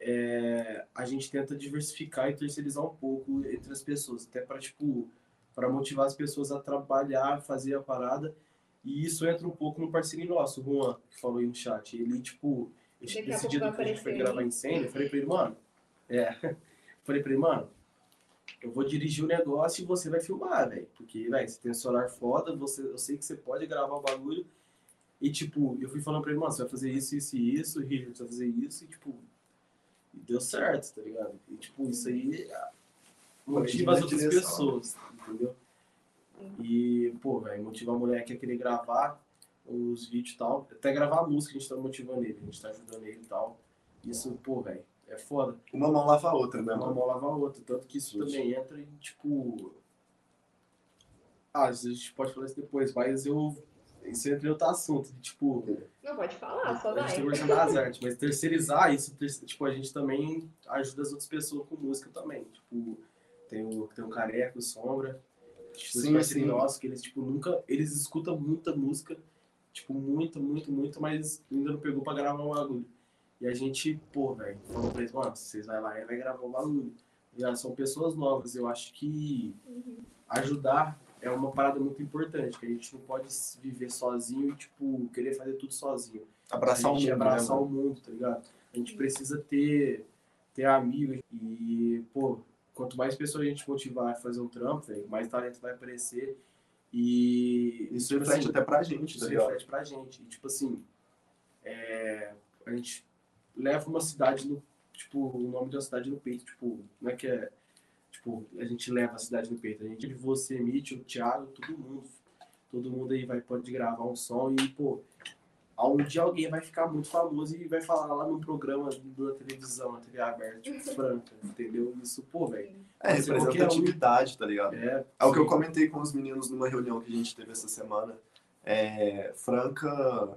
é, a gente tenta diversificar e terceirizar um pouco entre as pessoas, até para tipo, para motivar as pessoas a trabalhar, fazer a parada. E isso entra um pouco no parceiro nosso, o Juan, que falou aí no chat. Ele, tipo, a esse dia que a gente foi gravar incêndio, eu falei pra ele, mano, é, falei pra ele, mano, eu vou dirigir o negócio e você vai filmar, velho. Porque, velho, você tem um celular foda, você, eu sei que você pode gravar o bagulho. E, tipo, eu fui falando pra ele, mano, você vai fazer isso, isso e isso, Richard, você vai fazer isso, e, tipo, e deu certo, tá ligado? E, tipo, isso aí ah, motiva as outras direção. pessoas, entendeu? E, pô, velho, motiva a mulher que quer querer gravar os vídeos e tal. Até gravar a música a gente tá motivando ele, a gente tá ajudando ele e tal. Isso, pô, velho, é foda. Uma mão lava a outra, né, Uma mão lava a outra. Tanto que isso Justo. também entra em, tipo. Ah, a gente pode falar isso depois, mas eu. Isso entra em outro assunto. de, Tipo, Não pode falar, só a vai. gente tá conversando das artes, mas terceirizar isso, ter- tipo, a gente também ajuda as outras pessoas com música também. Tipo, tem o, tem o Careca, o Sombra, tipo, Sim, sim, parceiro sim. nosso, que eles, tipo, nunca. Eles escutam muita música, tipo, muito, muito, muito, mas ainda não pegou pra gravar um bagulho. E a gente, pô, velho, falou pra eles, mano, vocês vai lá e vai gravar um bagulho. E elas são pessoas novas, eu acho que ajudar é uma parada muito importante, que a gente não pode viver sozinho e, tipo, querer fazer tudo sozinho Abraçar a o mundo, né, abraçar mano? o mundo, tá ligado? A gente precisa ter, ter amigos e, pô, quanto mais pessoas a gente motivar a fazer um trampo, velho, mais talento vai aparecer e Isso tipo reflete assim, até pra gente, tá isso ligado? reflete pra gente. E, tipo assim, é, a gente leva uma cidade no, tipo, o nome de uma cidade no peito, tipo, não é que é, tipo, a gente leva a cidade no peito. A gente, você, Mitch, o Thiago, todo mundo. Todo mundo aí vai, pode gravar um som e, pô, um dia alguém vai ficar muito famoso e vai falar lá no programa da televisão, na TV aberta, tipo, franca, entendeu? Isso, pô, velho. É, qualquer um. representatividade, tá ligado? É, É o que eu comentei com os meninos numa reunião que a gente teve essa semana. É, Franca,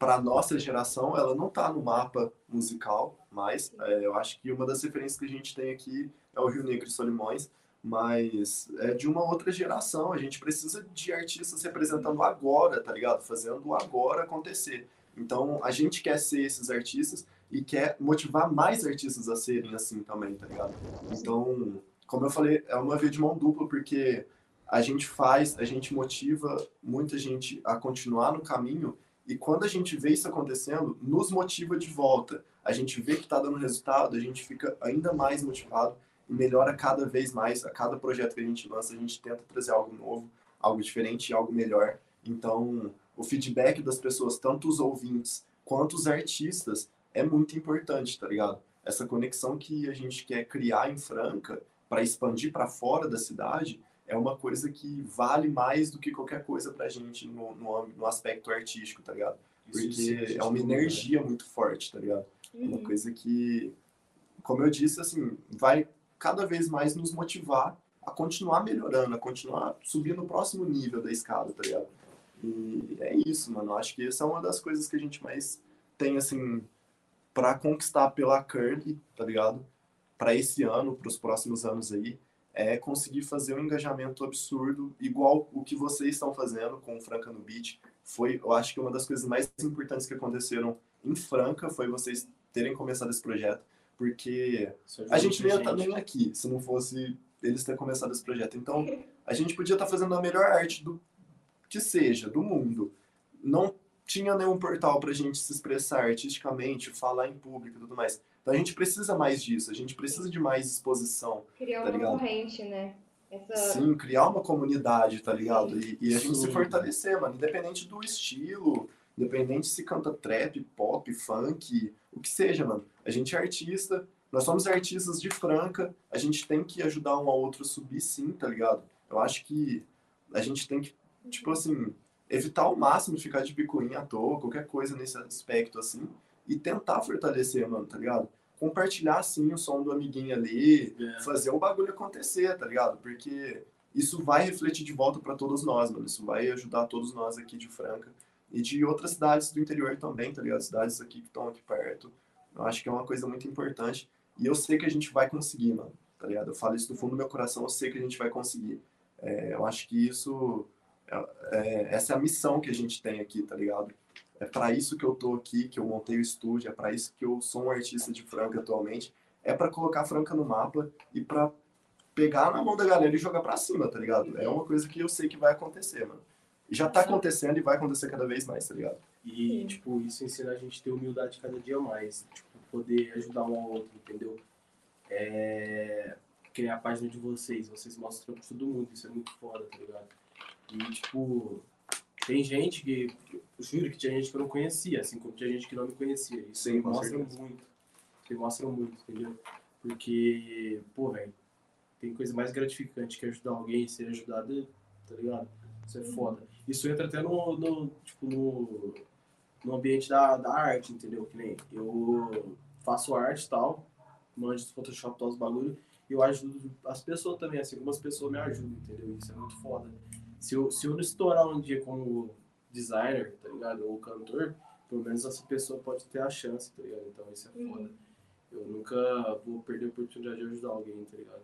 para nossa geração, ela não tá no mapa musical, mas é, eu acho que uma das referências que a gente tem aqui é o Rio Negro e Solimões, mas é de uma outra geração. A gente precisa de artistas representando agora, tá ligado? Fazendo o agora acontecer. Então, a gente quer ser esses artistas e quer motivar mais artistas a serem assim também, tá ligado? Então, como eu falei, é uma via de mão dupla, porque a gente faz, a gente motiva muita gente a continuar no caminho, e quando a gente vê isso acontecendo, nos motiva de volta. A gente vê que está dando resultado, a gente fica ainda mais motivado e melhora cada vez mais. A cada projeto que a gente lança, a gente tenta trazer algo novo, algo diferente, algo melhor. Então, o feedback das pessoas, tanto os ouvintes quanto os artistas, é muito importante, tá ligado? Essa conexão que a gente quer criar em Franca para expandir para fora da cidade é uma coisa que vale mais do que qualquer coisa pra gente no, no, no aspecto artístico, tá ligado? Isso Porque a gente é uma não- energia muito forte, tá ligado? É uma Uhum. coisa que, como eu disse, assim, vai cada vez mais nos motivar a continuar melhorando, a continuar subindo no próximo nível da escada, tá ligado? E é isso, mano. Acho que essa é uma das coisas que a gente mais tem, assim, pra conquistar pela Curly, tá ligado? Pra esse ano, pros próximos anos aí, é conseguir fazer um engajamento absurdo, igual o que vocês estão fazendo com o Franca no Beat. Foi, eu acho que uma das coisas mais importantes que aconteceram em Franca foi vocês terem começado esse projeto, porque ajuda a gente não ia muita estar nem aqui se não fosse eles terem começado esse projeto. Então, a gente podia estar fazendo a melhor arte do que seja, do mundo. Não tinha nenhum portal pra gente se expressar artisticamente, falar em público e tudo mais. Então a gente precisa mais disso, a gente precisa de mais exposição. Criar Tá uma ligado? corrente, né? Essa... Sim, criar uma comunidade, tá ligado? E, e a gente se Sim. fortalecer, mano, independente do estilo, independente se canta trap, pop, funk, o que seja, mano. A gente é artista, nós somos artistas de Franca, a gente tem que ajudar um ao outro a subir sim, tá ligado? Eu acho que a gente tem que, tipo assim, evitar ao máximo ficar de picuinha à toa, qualquer coisa nesse aspecto, assim, e tentar fortalecer, mano, tá ligado? Compartilhar, sim, o som do amiguinho ali, É. fazer o bagulho acontecer, tá ligado? Porque isso vai refletir de volta pra todos nós, mano. Isso vai ajudar todos nós aqui de Franca e de outras cidades do interior também, tá ligado? Cidades aqui que estão aqui perto. Eu acho que é uma coisa muito importante e eu sei que a gente vai conseguir, mano, tá ligado? Eu falo isso do fundo do meu coração, eu sei que a gente vai conseguir. É, eu acho que isso, é- é- essa é a missão que a gente tem aqui, tá ligado? É para isso que eu tô aqui, que eu montei o estúdio, é para isso que eu sou um artista de Franca atualmente, é para colocar Franca no mapa e para pegar na mão da galera e jogar pra cima, tá ligado? É uma coisa que eu sei que vai acontecer, mano. E já tá acontecendo e vai acontecer cada vez mais, tá ligado? E, tipo, isso ensina a gente a ter humildade cada dia mais. Tipo, poder ajudar um ao outro, entendeu? É... Criar a página de vocês, vocês mostram pra todo mundo, isso é muito foda, tá ligado? E, tipo, tem gente que, eu juro que tinha gente que eu não conhecia, assim como tinha gente que não me conhecia. Isso Sim, mostra muito. Mostra muito, entendeu? Porque, pô, velho, tem coisa mais gratificante que ajudar alguém, ser ajudado, tá ligado? Isso é foda. Isso entra até no, no tipo, no, no ambiente da, da arte, entendeu? Que nem eu faço arte e tal, manjo de Photoshop, tal, os bagulho, e eu ajudo as pessoas também, assim, algumas pessoas me ajudam, entendeu? Isso é muito foda. Se eu, se eu não estourar um dia como designer, tá ligado? Ou cantor, pelo menos essa pessoa pode ter a chance, tá ligado? Então isso é foda. Eu nunca vou perder a oportunidade de ajudar alguém, tá ligado?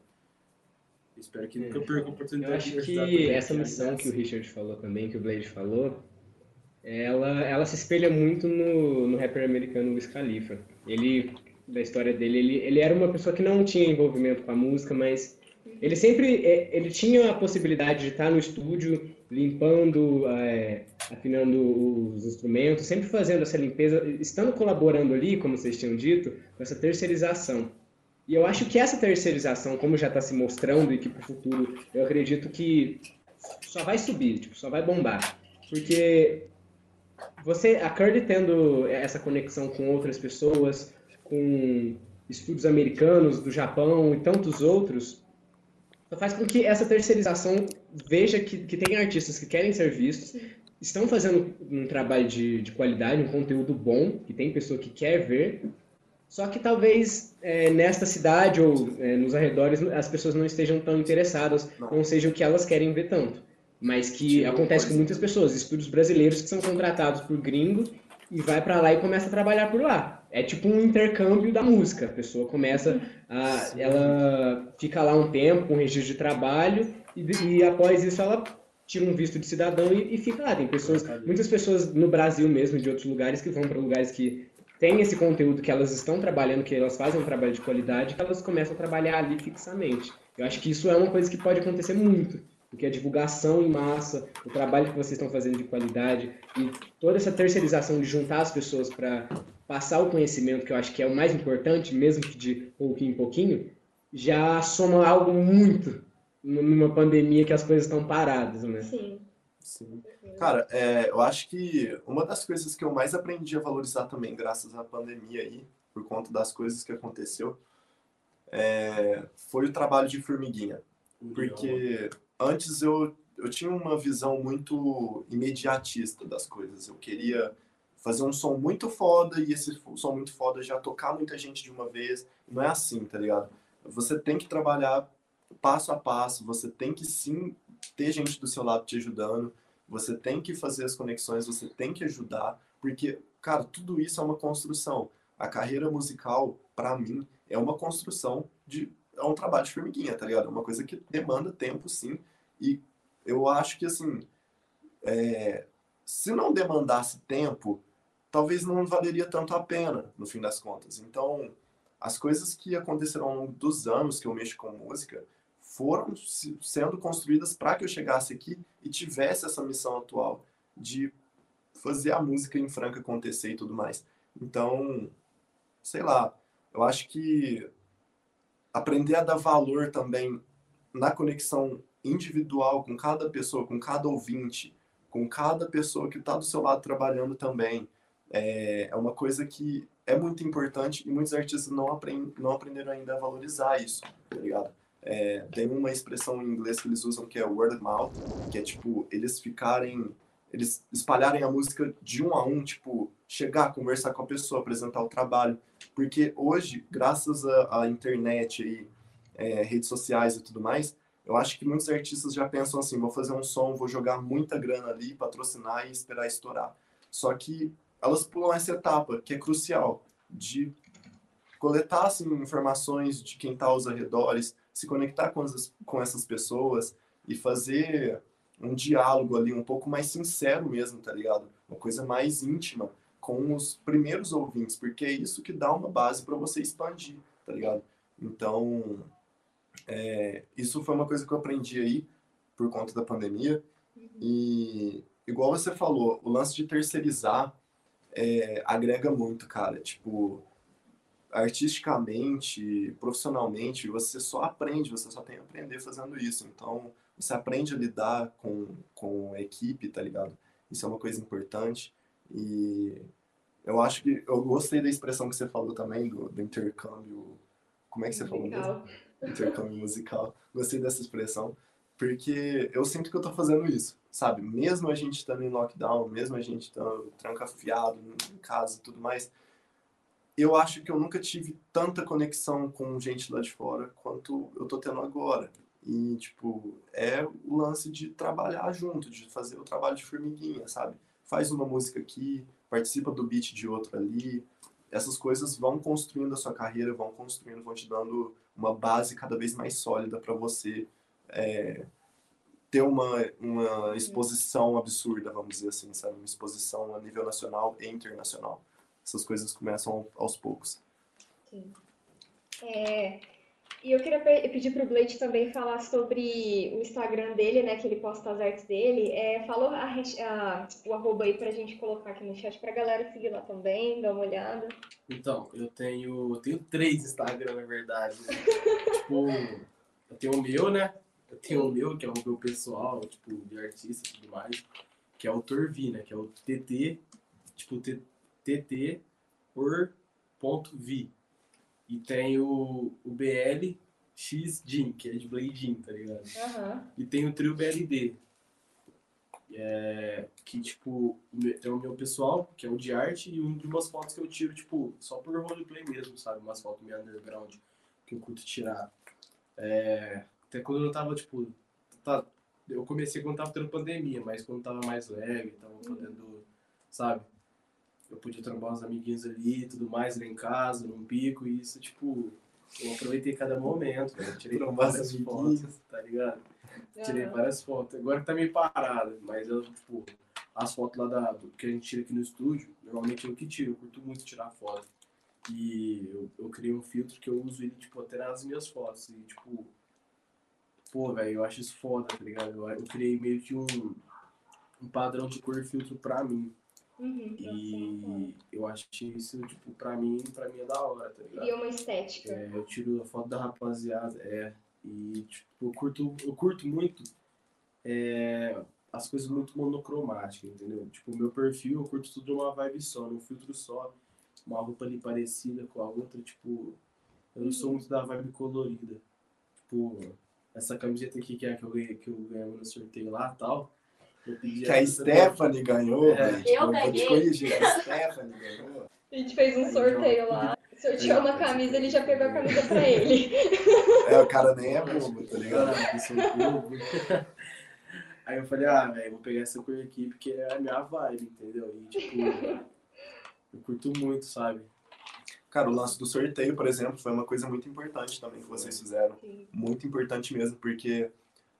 Espero que nunca É. perca a Eu oportunidade acho de ajudar que também, essa é missão que o. Richard falou também, que o Blade falou, ela, ela se espelha muito no, no rapper americano Wiz Khalifa. Ele, da história dele, ele, ele era uma pessoa que não tinha envolvimento com a música, mas ele sempre é, ele tinha a possibilidade de estar no estúdio, limpando, é, afinando os instrumentos, sempre fazendo essa limpeza, estando colaborando ali, como vocês tinham dito, com essa terceirização. E eu acho que essa terceirização, como já está se mostrando e que para o futuro eu acredito que só vai subir, tipo, só vai bombar. Porque você, a Curly tendo essa conexão com outras pessoas, com estúdios americanos, do Japão e tantos outros, faz com que essa terceirização veja que, que tem artistas que querem ser vistos, estão fazendo um trabalho de, de qualidade, um conteúdo bom, que tem pessoa que quer ver, só que talvez é, nesta cidade ou é, nos arredores as pessoas não estejam tão interessadas, não, não seja o que elas querem ver tanto. Mas que Sim, acontece com muitas pessoas, estúdios brasileiros que são contratados por gringo e vai para lá e começa a trabalhar por lá. É tipo um intercâmbio da música. A pessoa começa a. Ela fica lá um tempo com um registro de trabalho e, e após isso ela tira um visto de cidadão e, e fica lá. Tem pessoas, muitas pessoas no Brasil mesmo, de outros lugares, que vão para lugares que tem esse conteúdo que elas estão trabalhando, que elas fazem um trabalho de qualidade, que elas começam a trabalhar ali fixamente. Eu acho que isso é uma coisa que pode acontecer muito, porque a divulgação em massa, o trabalho que vocês estão fazendo de qualidade e toda essa terceirização de juntar as pessoas para passar o conhecimento, que eu acho que é o mais importante, mesmo que de pouquinho em pouquinho, já soma algo muito numa pandemia que as coisas estão paradas, né? Sim. Sim. Cara, é, eu acho que uma das coisas que eu mais aprendi a valorizar também, graças à pandemia aí, por conta das coisas que aconteceu, é, foi o trabalho de formiguinha. Porque antes eu, eu tinha uma visão muito imediatista das coisas. Eu queria fazer um som muito foda e esse som muito foda já tocar muita gente de uma vez. Não é assim, tá ligado? Você tem que trabalhar passo a passo, você tem que sim ter gente do seu lado te ajudando, você tem que fazer as conexões, você tem que ajudar, porque, cara, tudo isso é uma construção. A carreira musical, para mim, é uma construção de. É um trabalho de formiguinha, tá ligado? É uma coisa que demanda tempo, sim. E eu acho que, assim, é, se não demandasse tempo, talvez não valeria tanto a pena, no fim das contas. Então, as coisas que aconteceram ao longo dos anos que eu mexo com música, foram sendo construídas para que eu chegasse aqui e tivesse essa missão atual de fazer a música em Franca acontecer e tudo mais. Então, sei lá, eu acho que aprender a dar valor também na conexão individual com cada pessoa, com cada ouvinte, com cada pessoa que está do seu lado trabalhando também, é, é uma coisa que é muito importante e muitos artistas não, aprend, não aprenderam ainda a valorizar isso, tá ligado? É, tem uma expressão em inglês que eles usam que é word of mouth, que é tipo, eles ficarem, eles espalharem a música de um a um, tipo, chegar, conversar com a pessoa, apresentar o trabalho. Porque hoje, graças à internet e é, redes sociais e tudo mais, eu acho que muitos artistas já pensam assim, vou fazer um som, vou jogar muita grana ali, patrocinar e esperar estourar. Só que elas pulam essa etapa, que é crucial, de coletar assim, informações de quem está aos arredores, se conectar com, as, com essas pessoas e fazer um diálogo ali um pouco mais sincero mesmo, tá ligado? Uma coisa mais íntima com os primeiros ouvintes, porque é isso que dá uma base para você expandir, tá ligado? Então, é, isso foi uma coisa que eu aprendi aí por conta da pandemia. E, igual você falou, o lance de terceirizar é, agrega muito, cara. Tipo, artisticamente, profissionalmente, você só aprende, você só tem a aprender fazendo isso. Então, você aprende a lidar com, com a equipe, tá ligado? Isso é uma coisa importante. E eu acho que eu gostei da expressão que você falou também, do, do intercâmbio. Como é que você musical. falou mesmo? Intercâmbio musical. Gostei dessa expressão, porque eu sinto que eu tô fazendo isso, sabe? Mesmo a gente estando em lockdown, mesmo a gente estando trancafiado em casa e tudo mais, eu acho que eu nunca tive tanta conexão com gente lá de fora quanto eu tô tendo agora. E, tipo, é o lance de trabalhar junto, de fazer o trabalho de formiguinha, sabe? Faz uma música aqui, participa do beat de outra ali. Essas coisas vão construindo a sua carreira, vão construindo, vão te dando uma base cada vez mais sólida para você é, ter uma, uma exposição absurda, vamos dizer assim, sabe? Uma exposição a nível nacional e internacional essas coisas começam aos poucos. Sim. É, e eu queria pedir para o Blade também falar sobre o Instagram dele, né, que ele posta as artes dele. É, falou a, a, o arroba aí para a gente colocar aqui no chat para a galera seguir lá também, dar uma olhada. Então, eu tenho, eu tenho três Instagram, na verdade. Né? tipo, eu tenho o meu, né? Eu tenho o meu, que é o meu pessoal, tipo, de artista e tudo mais, que é o Torvi, né? Que é o TT, tipo, TT tt por ponto vi. E tem o, o BL X-Jin, que é de Blade Jin, tá ligado? Aham. E tem o trio BLD. É, que, tipo, tem o meu pessoal, que é o de arte, e um de umas fotos que eu tiro, tipo, só por roleplay mesmo, sabe? Umas fotos meio underground que eu curto tirar. É, até quando eu tava, tipo, tá, eu comecei quando tava tendo pandemia, mas quando tava mais leve, tava podendo, sabe? Eu podia trombar uns amiguinhos ali e tudo mais, ali em casa, num pico, e isso, tipo, eu aproveitei cada momento, né? Tirei várias os fotos, tá ligado? Tirei várias fotos. Agora tá meio parado, mas eu, tipo, as fotos lá da, do que a gente tira aqui no estúdio, normalmente eu que tiro, eu curto muito tirar foto. E eu, eu criei um filtro que eu uso ele, tipo, até nas minhas fotos. E, tipo, pô, velho, eu acho isso foda, tá ligado? Eu, eu criei meio que um, um padrão de cor e filtro pra mim. Uhum. E eu acho isso, tipo, pra mim, pra mim é da hora, tá ligado? Cria uma estética. É, eu tiro a foto da rapaziada, é. E, tipo, eu curto, eu curto muito é, as coisas muito monocromáticas, entendeu? Tipo, o meu perfil, eu curto tudo numa vibe só, num filtro só. Uma roupa ali parecida com a outra, tipo... Eu não sou muito da vibe colorida. Tipo, essa camiseta aqui que é a que eu ganhei, que eu ganhei no sorteio lá e tal. Eu Que a Stephanie ganhou, É. velho. Eu vou te ganhei. corrigir, a Stephanie ganhou. A gente fez um sorteio lá. Sorteou uma camisa, ele já pegou a camisa pra ele. É, o cara nem é bobo, tá ligado? Bobo. Aí eu falei, ah, velho, vou pegar essa cor aqui porque é a minha vibe, entendeu? E tipo, eu curto muito, sabe? Cara, o lance do sorteio, por exemplo, foi uma coisa muito importante também que vocês fizeram. Sim. Muito importante mesmo, porque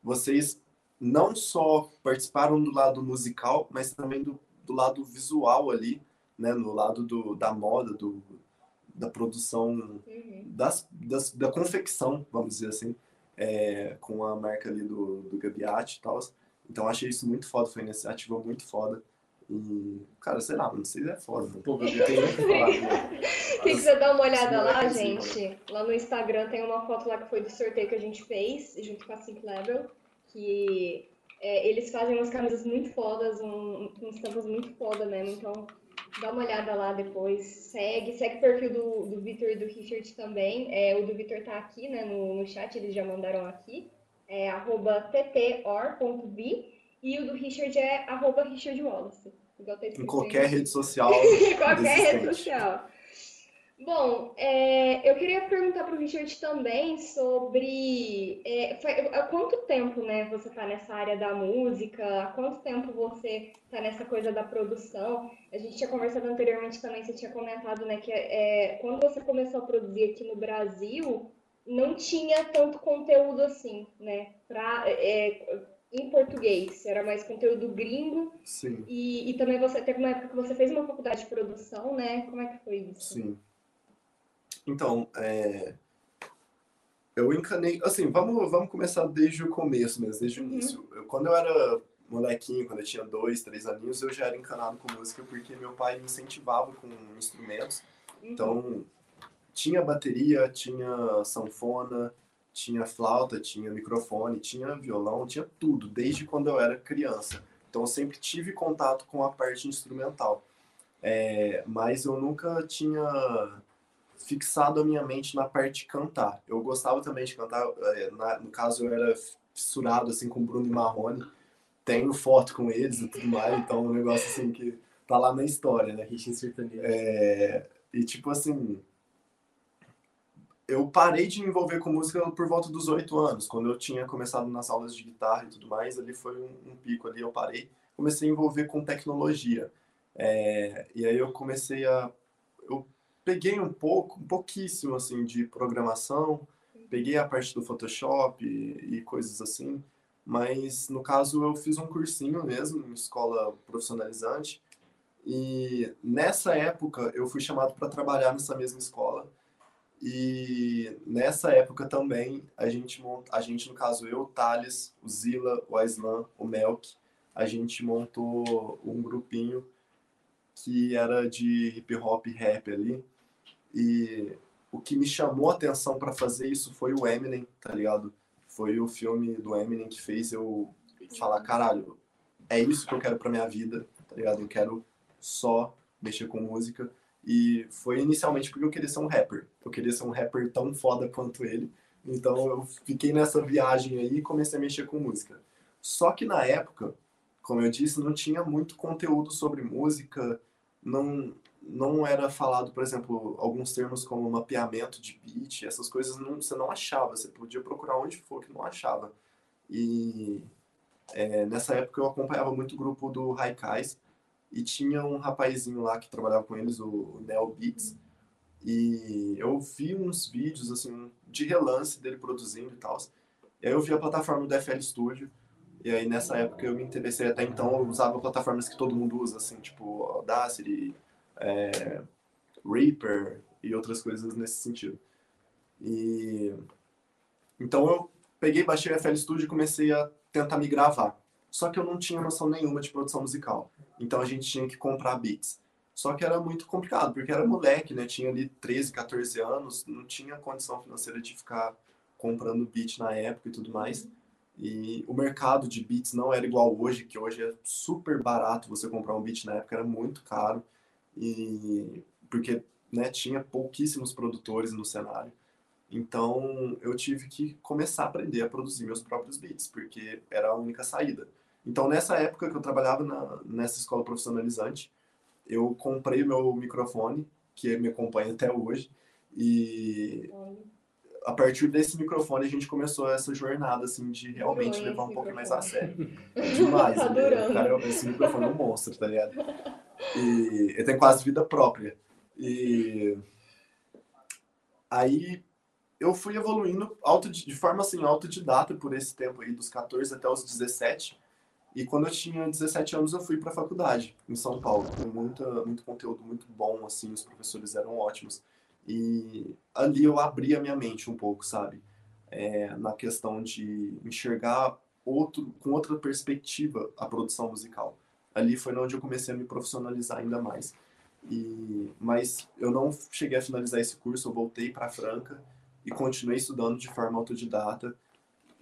vocês não só participaram do lado musical, mas também do, do lado visual ali, né? No lado do, da moda, do, da produção, Uhum. das, das, da confecção, vamos dizer assim, é, com a marca ali do, do Gabiati e tal. Então achei isso muito foda, foi uma iniciativa muito foda. E, cara, sei lá, vocês é foda. Pô, eu tenho que falar, né? Quem quiser dar uma olhada Sim, lá, é gente, lá no Instagram tem uma foto lá que foi do sorteio que a gente fez, junto com a Sync Level, que é, eles fazem umas camisas muito fodas, um, com estampas muito foda mesmo, então dá uma olhada lá depois, segue, segue o perfil do, do Victor e do Richard também, é, o do Victor tá aqui, né, no, no chat, eles já mandaram aqui, é arroba ttor.b, e o do Richard é arroba Richard Wallace. Igual tá Em qualquer aí. rede social. Qualquer rede social. Bom, é, eu queria perguntar para o Richard também sobre é, fa- há quanto tempo, né, você está nessa área da música, há quanto tempo você está nessa coisa da produção. A gente tinha conversado anteriormente também, você tinha comentado, né, que é, quando você começou a produzir aqui no Brasil, não tinha tanto conteúdo assim, né, pra, é, em português, era mais conteúdo gringo. Sim, E, e também você teve uma época que você fez uma faculdade de produção, né? Como é que foi isso? sim. Então, é, eu encanei. Assim, vamos, vamos começar desde o começo mesmo, desde o Uhum. início. Eu- quando eu era molequinho, quando eu tinha dois, três aninhos, eu já era encanado com música porque meu pai me incentivava com instrumentos. Uhum. Então, tinha bateria, tinha sanfona, tinha flauta, tinha microfone, tinha violão, tinha tudo, desde quando eu era criança. Então, eu sempre tive contato com a parte instrumental. É, mas eu nunca tinha fixado a minha mente na parte de cantar. Eu gostava também de cantar, é, na- no caso, eu era fissurado assim, com Bruno e Marrone. Tenho foto com eles e tudo mais, então é um negócio assim que tá lá na história, né? Ritmo sertanejo. É, e tipo assim, eu parei de me envolver com música por volta dos oito anos, quando eu tinha começado nas aulas de guitarra e tudo mais, ali foi um, um pico ali, eu parei, comecei a envolver com tecnologia. É, e aí eu comecei a, eu peguei um pouco, um pouquíssimo assim de programação, peguei a parte do Photoshop e, e coisas assim, mas no caso eu fiz um cursinho mesmo, em escola profissionalizante, e nessa época eu fui chamado para trabalhar nessa mesma escola. E nessa época também a gente a gente no caso eu, o Thales, o Zila, o Aislan, o Melk, a gente montou um grupinho que era de hip hop rap ali. E o que me chamou a atenção para fazer isso foi o Eminem, tá ligado? Foi o filme do Eminem que fez eu falar, caralho, é isso que eu quero pra minha vida, tá ligado? Eu quero só mexer com música. E foi inicialmente porque eu queria ser um rapper. Eu queria ser um rapper tão foda quanto ele. Então eu fiquei nessa viagem aí e comecei a mexer com música. Só que na época, como eu disse, não tinha muito conteúdo sobre música, não não era falado, por exemplo, alguns termos como mapeamento de beat, essas coisas não, você não achava, você podia procurar onde for que não achava. E é, nessa época eu acompanhava muito o grupo do Haikais e tinha um rapazinho lá que trabalhava com eles, o Neo Beats, e eu vi uns vídeos assim de relance dele produzindo e tal. E aí eu vi a plataforma do FL Studio. E aí nessa época eu me interessei até então, eu usava plataformas que todo mundo usa, assim, tipo Audacity, é, Reaper e outras coisas nesse sentido. E então eu peguei, baixei o FL Studio e comecei a tentar me gravar. Só que eu não tinha noção nenhuma de produção musical. Então a gente tinha que comprar beats. Só que era muito complicado, porque era moleque, né? Tinha ali 13, 14 anos, não tinha condição financeira de ficar comprando beat na época e tudo mais. E o mercado de beats não era igual hoje, que hoje é super barato você comprar um beat na época, era muito caro. E porque né, tinha pouquíssimos produtores no cenário. Então eu tive que começar a aprender a produzir meus próprios beats, porque era a única saída. Então nessa época que eu trabalhava na, nessa escola profissionalizante, eu comprei meu microfone, que me acompanha até hoje, e a partir desse microfone a gente começou essa jornada assim de realmente levar um pouco mais a sério. Demais, Tá né? Cara, esse microfone é um monstro, tá ligado? E ele tem quase vida própria. E aí eu fui evoluindo auto, de forma assim autodidata por esse tempo aí dos 14 até os 17. E quando eu tinha 17 anos eu fui para a faculdade em São Paulo, com muita muito conteúdo muito bom assim, os professores eram ótimos. E ali eu abri a minha mente um pouco, sabe? É, na questão de enxergar outro com outra perspectiva a produção musical. Ali foi onde eu comecei a me profissionalizar ainda mais. E, mas eu não cheguei a finalizar esse curso, eu voltei para Franca e continuei estudando de forma autodidata.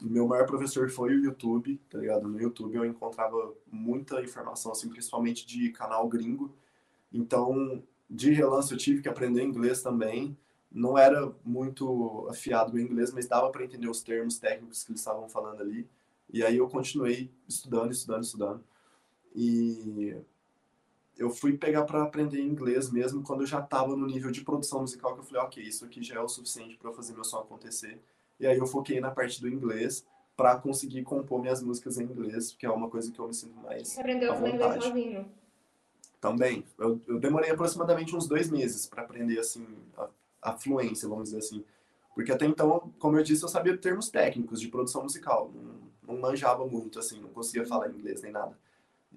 Meu maior professor foi o YouTube, tá ligado? No YouTube eu encontrava muita informação, assim, principalmente de canal gringo. Então, de relance eu tive que aprender inglês também. Não era muito afiado no inglês, mas dava para entender os termos técnicos que eles estavam falando ali. E aí eu continuei estudando, estudando, estudando. E eu fui pegar para aprender inglês mesmo quando eu já estava no nível de produção musical que eu falei, ok, isso aqui já é o suficiente para fazer meu som acontecer. E aí eu foquei na parte do inglês para conseguir compor minhas músicas em inglês, que é uma coisa que eu me sinto mais Você aprendeu a falar inglês sozinho. Também. Eu, eu demorei aproximadamente uns dois meses para aprender assim a, a fluência, vamos dizer assim. Porque até então, como eu disse, eu sabia termos técnicos de produção musical. Não, não manjava muito, assim, não conseguia falar inglês nem nada.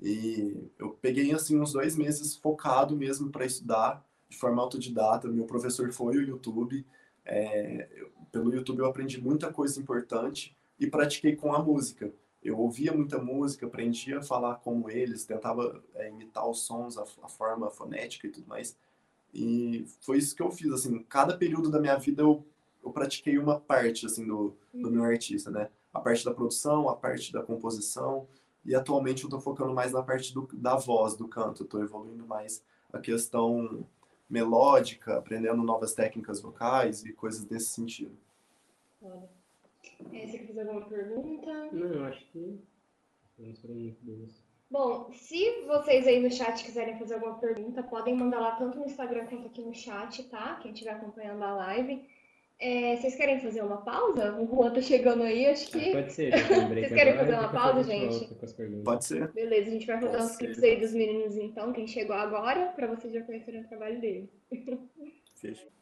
E eu peguei assim uns dois meses focado mesmo para estudar de forma autodidata. Meu professor foi o YouTube. É, eu- pelo YouTube eu aprendi muita coisa importante e pratiquei com a música. Eu ouvia muita música, aprendia a falar como eles, tentava é, imitar os sons, a, a forma fonética e tudo mais. E foi isso que eu fiz, assim, cada período da minha vida eu, eu pratiquei uma parte, assim, do, do meu artista, né? A parte da produção, a parte da composição, e atualmente eu tô focando mais na parte do, da voz, do canto, tô evoluindo mais a questão melódica, aprendendo novas técnicas vocais e coisas desse sentido. Olha. É, você quer fazer alguma pergunta? Não, eu acho que boas. Bom, se vocês aí no chat quiserem fazer alguma pergunta, podem mandar lá tanto no Instagram quanto aqui no chat, tá? Quem estiver acompanhando a live. É, vocês querem fazer uma pausa? O Juan tá chegando aí, acho que. Ah, pode ser, Vocês que querem agora, fazer uma pausa, gente. Pode ser? Beleza, a gente vai rodar uns Pode clipes aí dos meninos então, quem chegou agora, pra vocês já conhecerem o trabalho dele. Fechou.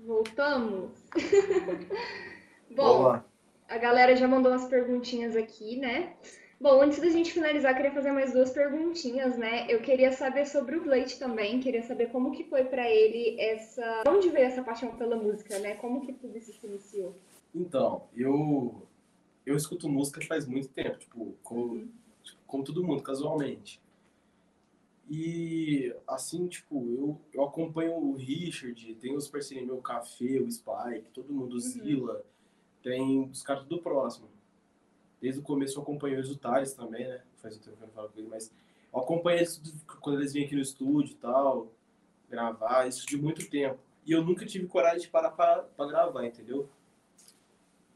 Voltamos? Bom, Vamos lá. A galera já mandou umas perguntinhas aqui, né? Bom, antes da gente finalizar, eu queria fazer mais duas perguntinhas, né? Eu queria saber sobre o Blake também, queria saber como que foi pra ele essa... De onde veio essa paixão pela música, né? Como que tudo isso se iniciou? Então, eu eu escuto música faz muito tempo, tipo, como, tipo, como todo mundo, casualmente. E assim, tipo, eu, eu acompanho o Richard, tem os parceiros meu Café, o Spike, todo mundo, o Zilla, tem os caras tudo próximo. Desde o começo eu acompanho os Utares também, né? Faz um tempo que eu não falo com ele, mas eu acompanho eles quando eles vêm aqui no estúdio e tal, gravar, isso de muito tempo. E eu nunca tive coragem de parar pra, pra gravar, entendeu?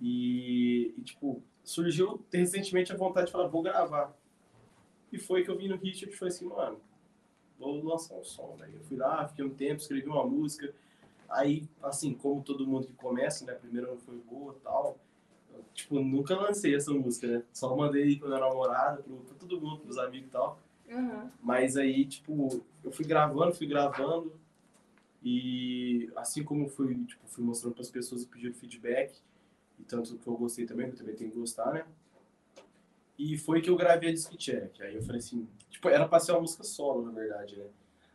E, e, tipo, surgiu recentemente a vontade de falar, vou gravar. E foi que eu vim no Richard e falei assim, mano, vou lançar um som. Daí eu fui lá, fiquei um tempo, escrevi uma música. Aí, assim, como todo mundo que começa, né? Primeiro não foi boa tal. Eu, tipo, nunca lancei essa música, né? Só mandei pra minha namorada, pro, pra todo mundo, pros amigos e tal. Uhum. Mas aí, tipo, eu fui gravando, fui gravando. E assim como fui, tipo, fui mostrando para as pessoas e pedindo feedback, e tanto que eu gostei também, que eu também tenho que gostar, né? E foi que eu gravei a Disc Check. Aí eu falei assim, tipo, era pra ser uma música solo, na verdade, né?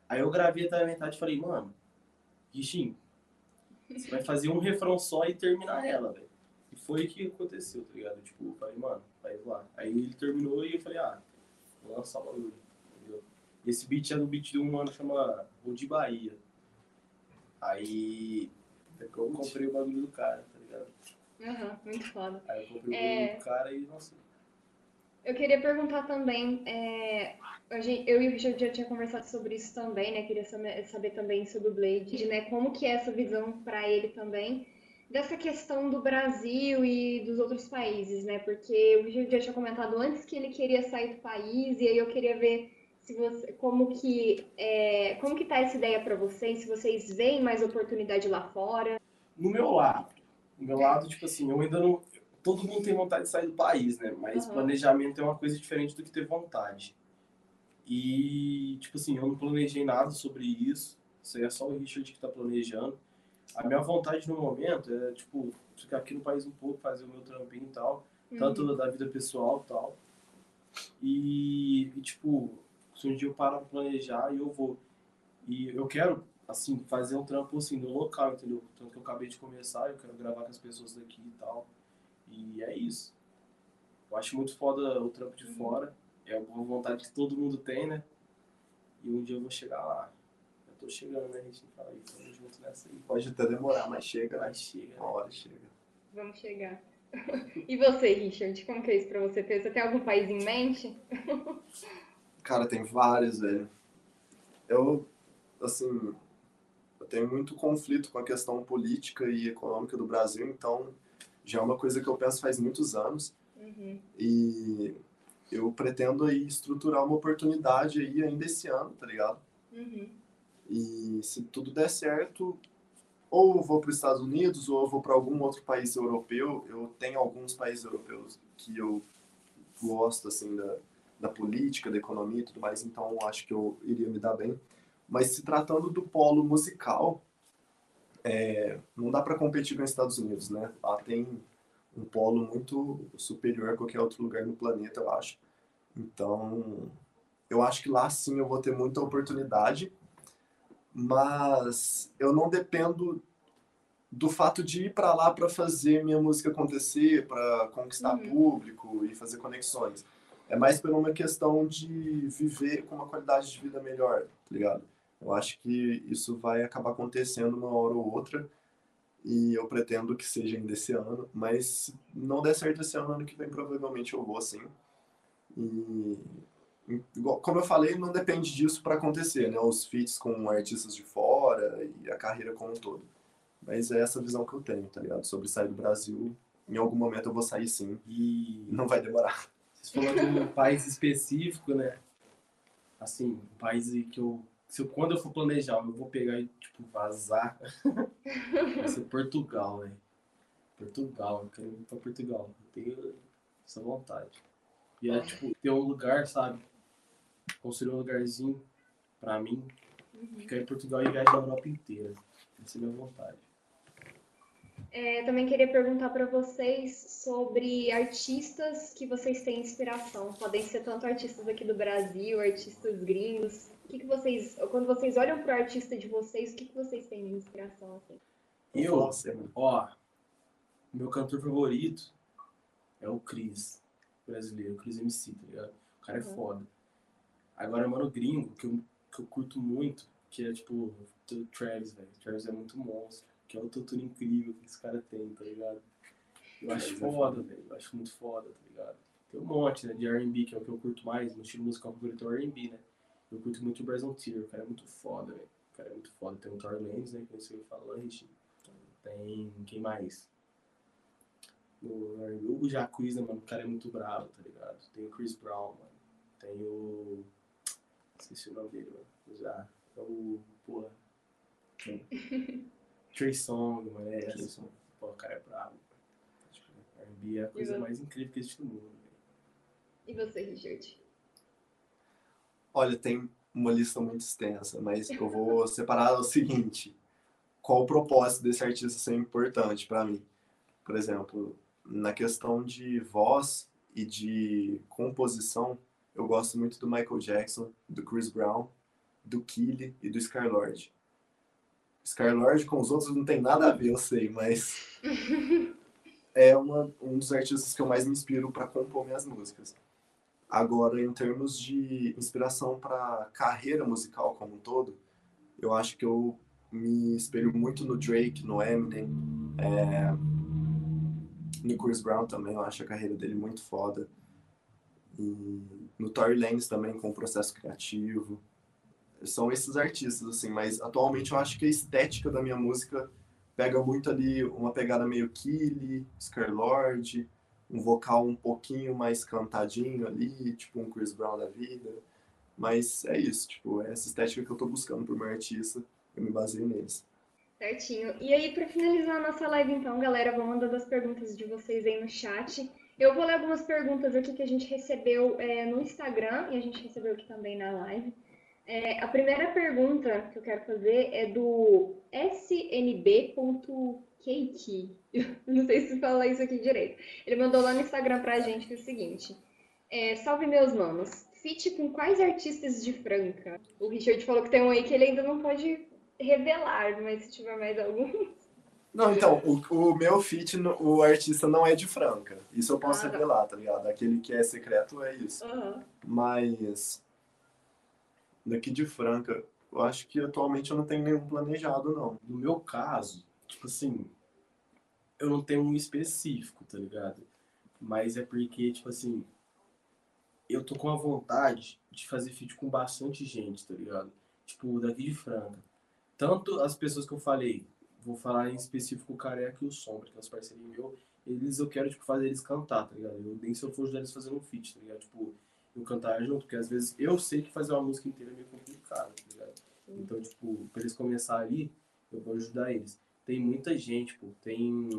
Aí eu gravei até a metade e falei, mano, Richinho, você vai fazer um refrão só e terminar ela, velho. Foi que aconteceu, tá ligado? Tipo, eu falei, mano, vai lá. Aí ele terminou e eu falei, ah, vou lançar o bagulho, entendeu? Esse beat é do beat de um mano chama Rudi Bahia. Aí eu comprei o bagulho do cara, tá ligado? Uhum, muito foda. Aí eu comprei o É. bagulho do cara e, nossa, Eu queria perguntar também, é, a gente- eu e o Richard já tinha conversado sobre isso também, né? Queria saber, saber também sobre o Blade, né? Como que é essa visão para ele também dessa questão do Brasil e dos outros países, né? Porque o Richard já tinha comentado antes que ele queria sair do país e aí eu queria ver se você, como que é, como que tá essa ideia para vocês, se vocês veem mais oportunidade lá fora. no meu lado, no meu lado, tipo assim, eu ainda não. Todo mundo tem vontade de sair do país, né? Mas Aham. planejamento é uma coisa diferente do que ter vontade. E, tipo assim, eu não planejei nada sobre isso. Isso aí é só o Richard que tá planejando. A minha vontade no momento é, tipo, ficar aqui no país um pouco, fazer o meu trampinho e tal. Tanto da vida pessoal e tal. E, e, tipo, se um dia eu parar pra planejar, eu vou. E eu quero, assim, fazer um trampo, assim, no local, entendeu? Tanto que eu acabei de começar, eu quero gravar com as pessoas daqui e tal. E é isso. Eu acho muito foda o trampo de fora. É uma vontade que todo mundo tem, né? E um dia eu vou chegar lá. Tô chegando, né? A gente não fala aí, tamo junto nessa aí. Pode até demorar, mas chega, né? Mas chega, Uma né? hora chega. Vamos chegar. E você, Richard, como que é isso pra você? Você tem algum país em mente? Cara, tem vários, velho. Eu, assim, eu tenho muito conflito com a questão política e econômica do Brasil, então já é uma coisa que eu penso faz muitos anos Uhum. e eu pretendo aí estruturar uma oportunidade aí ainda esse ano, tá ligado? Uhum. E se tudo der certo, ou eu vou para os Estados Unidos ou eu vou para algum outro país europeu. Eu tenho alguns países europeus que eu gosto assim da, da política, da economia e tudo mais, então acho que eu iria me dar bem. Mas se tratando do polo musical, é, não dá para competir com os Estados Unidos, né? Lá tem um polo muito superior a qualquer outro lugar no planeta, eu acho. Então, eu acho que lá sim eu vou ter muita oportunidade mas eu não dependo do fato de ir para lá para fazer minha música acontecer, para conquistar Uhum. público e fazer conexões. É mais por uma questão de viver com uma qualidade de vida melhor, tá ligado? Eu acho que isso vai acabar acontecendo uma hora ou outra e eu pretendo que seja ainda esse ano, mas se não der certo esse ano, ano que vem provavelmente eu vou sim. E como eu falei, não depende disso para acontecer, né? Os feats com artistas de fora e a carreira como um todo. Mas é essa visão que eu tenho, tá ligado? Sobre sair do Brasil. Em algum momento eu vou sair sim. E Não vai demorar. Você falou de um país específico, né? Assim, um país que eu. Se eu, quando eu for planejar, eu vou pegar e, tipo, vazar. Vai ser Portugal, velho. Portugal, eu quero ir pra Portugal. Eu tenho essa vontade. E é, tipo, ter um lugar, sabe? Construir um lugarzinho pra mim. Ficar em Portugal e viajar a Europa inteira. Essa é a minha vontade. É, também queria perguntar para vocês sobre artistas que vocês têm inspiração. Podem ser tanto artistas aqui do Brasil, artistas gringos. O que, que vocês, quando vocês olham para o artista de vocês, o que, que vocês têm de inspiração assim? Eu, Nossa, mano. Ó, meu cantor favorito é o Chris, brasileiro, o Chris MC, tá ligado? O cara é Uhum. foda. Agora, mano, gringo, que eu, que eu curto muito, que é tipo o Travis, velho. O Travis é muito monstro, que é o autotune incrível que esse cara tem, tá ligado? Eu acho é foda, velho. Eu acho muito foda, tá ligado? Tem um monte, né, de R&B, que é o que eu curto mais, meu estilo musical favorito é o R&B, né? Eu curto muito o Bryson Tiller, o cara é muito foda, velho. O cara é muito foda. Tem o Tory Lanez, né? Que nem sei falante. Tem. Quem mais? O, o né, mano? O cara é muito bravo, tá ligado? Tem o Chris Brown, mano. Tem o. Esqueci o nome dele, mano. Já. É o. Porra. Quem? Trey Song, mano. É, Trey Song. Pô, o cara é bravo. Tipo, R&B é a coisa você? mais incrível que existe no mundo. E você, Richard? Olha, tem uma lista muito extensa, mas eu vou separar o seguinte: qual o propósito desse artista ser importante para mim? Por exemplo, na questão de voz e de composição, eu gosto muito do Michael Jackson, do Chris Brown, do Killy e do Skylord. Skylord com os outros não tem nada a ver, eu sei, mas é uma, um dos artistas que eu mais me inspiro para compor minhas músicas. Agora, em termos de inspiração para carreira musical como um todo, eu acho que eu me espelho muito no Drake, no Eminem, é, no Chris Brown também, eu acho a carreira dele muito foda. E no Tory Lanez também, com o processo criativo. São esses artistas, assim, mas atualmente eu acho que a estética da minha música pega muito ali uma pegada meio Killy, Skylord, um vocal um pouquinho mais cantadinho ali, tipo um Chris Brown da vida. Mas é isso, tipo, é essa estética que eu tô buscando pro meu artista, eu me baseio neles. Certinho. E aí, para finalizar a nossa live, então, galera, vou mandando as perguntas de vocês aí no chat. Eu vou ler algumas perguntas aqui que a gente recebeu é, no Instagram e a gente recebeu aqui também na live. É, a primeira pergunta que eu quero fazer é do snb.kk. Não sei se fala isso aqui direito. Ele mandou lá no Instagram pra gente que o seguinte: é, Salve meus manos. Fit com quais artistas de Franca? O Richard falou que tem um aí que ele ainda não pode revelar, mas se tiver mais algum. Não, então, o, o meu feat, o artista não é de Franca. Isso eu posso Ah, tá. revelar, tá ligado? Aquele que é secreto é isso. Aham. Mas daqui de Franca, eu acho que atualmente eu não tenho nenhum planejado, não. No meu caso, tipo assim, eu não tenho um específico, tá ligado? Mas é porque, tipo assim, eu tô com a vontade de fazer feat com bastante gente, tá ligado? Tipo, daqui de Franca. Tanto as pessoas que eu falei, vou falar em específico o Careca e o Sombra, que é os parceiros meus, eles eu quero, tipo, fazer eles cantar, tá ligado? Eu, nem se eu for ajudar eles fazendo um feat, tá ligado? Tipo, eu cantar junto, porque às vezes eu sei que fazer uma música inteira é meio complicado, tá ligado? Então, tipo, pra eles começarem ali, eu vou ajudar eles. Tem muita gente, pô. Tem.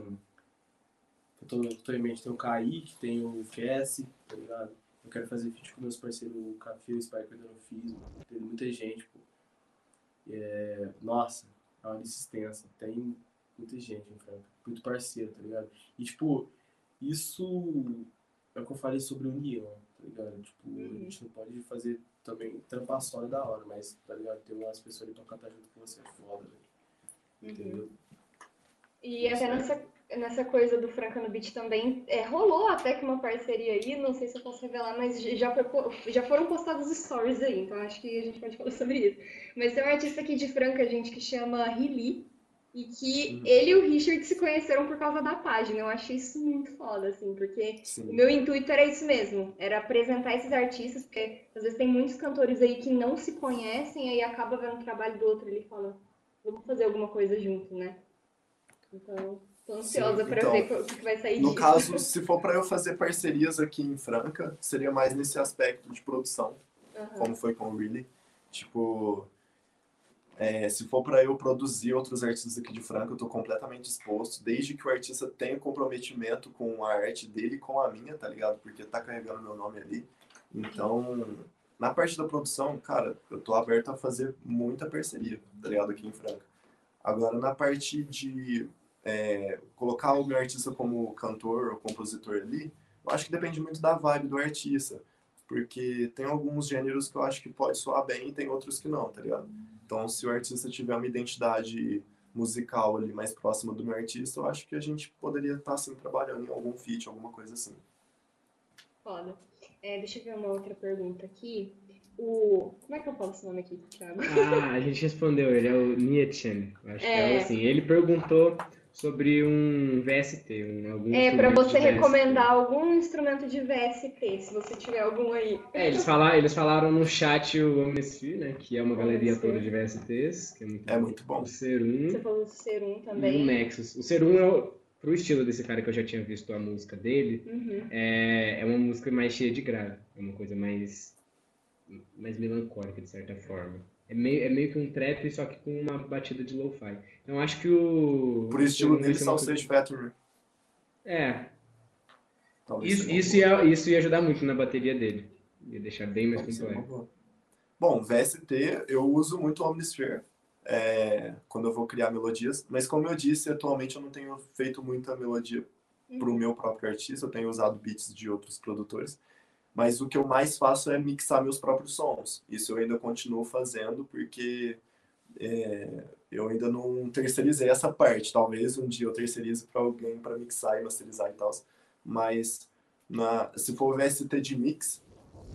Eu tô, eu tô em mente, tem o Kaique, tem o Cassie, tá ligado? Eu quero fazer feat com meus parceiros, o Café e o Spike, eu não fiz. Tem muita gente, pô. É, nossa, é uma lista extensa. Tem muita gente em Franca. Muito parceiro, tá ligado? E, tipo, isso é o que eu falei sobre união, tá ligado? Tipo, a gente não pode fazer também trampar só é da hora, mas, tá ligado? Ter umas pessoas ali pra cantar junto com você é foda, velho. Entendeu? E até nessa, nessa coisa do Franca no Beat também, é, rolou até que uma parceria aí, não sei se eu posso revelar, mas já, foi, já foram postados stories aí, então acho que a gente pode falar sobre isso. Mas tem um artista aqui de Franca, gente, que chama Rili, e que Uhum. ele e o Richard se conheceram por causa da página. Eu achei isso muito foda, assim, porque o Sim. meu intuito era isso mesmo, era apresentar esses artistas, porque às vezes tem muitos cantores aí que não se conhecem, aí acaba vendo o trabalho do outro e fala, vamos fazer alguma coisa junto, né? Então, tô ansiosa pra então, ver o que vai sair No disso. caso, se for para eu fazer parcerias aqui em Franca, seria mais nesse aspecto de produção, Aham. como foi com o Really. Tipo, é, se for para eu produzir outros artistas aqui de Franca, eu tô completamente disposto, desde que o artista tenha comprometimento com a arte dele e com a minha, tá ligado? Porque tá carregando meu nome ali. Então, na parte da produção, cara, eu tô aberto a fazer muita parceria, tá ligado? Aqui em Franca. Agora, na parte de é, colocar o meu artista como cantor ou compositor ali, eu acho que depende muito da vibe do artista. Porque tem alguns gêneros que eu acho que pode soar bem e tem outros que não, tá ligado? Então, se o artista tiver uma identidade musical ali mais próxima do meu artista, eu acho que a gente poderia estar assim trabalhando em algum feat, alguma coisa assim. Foda. É, deixa eu ver uma outra pergunta aqui. O... Como é que eu falo esse nome aqui, Thiago? Ah, a gente respondeu, ele é o Nietzsche. Acho que é É. assim. Ele perguntou sobre um VST, um, algum É para você recomendar algum instrumento de VST, se você tiver algum aí. É, eles falaram, eles falaram no chat o Omnisphere, né? Que é uma galeria toda de VSTs, que é muito É muito bom. O Serum Você falou do Serum e o também. Nexus. O Serum, é o- pro estilo desse cara que eu já tinha visto a música dele, Uhum. é, é uma música mais cheia de grave. É uma coisa mais, mais melancólica, de certa forma. É meio, é meio que um trap, só que com uma batida de lo-fi. Então acho que o. Por estilo Serum vai dele, Sage Factory. É, Talvez isso, seja uma isso, boa. ia, isso ia ajudar muito na bateria dele. Ia deixar bem mais completo. Bom, VST, eu uso muito o Omnisphere é, quando eu vou criar melodias, mas como eu disse, atualmente eu não tenho feito muita melodia para o meu próprio artista, eu tenho usado beats de outros produtores, mas o que eu mais faço é mixar meus próprios sons. Isso eu ainda continuo fazendo porque é, eu ainda não terceirizei essa parte. Talvez um dia eu terceirize para alguém para mixar e masterizar e tal, mas na, se for VST de mix,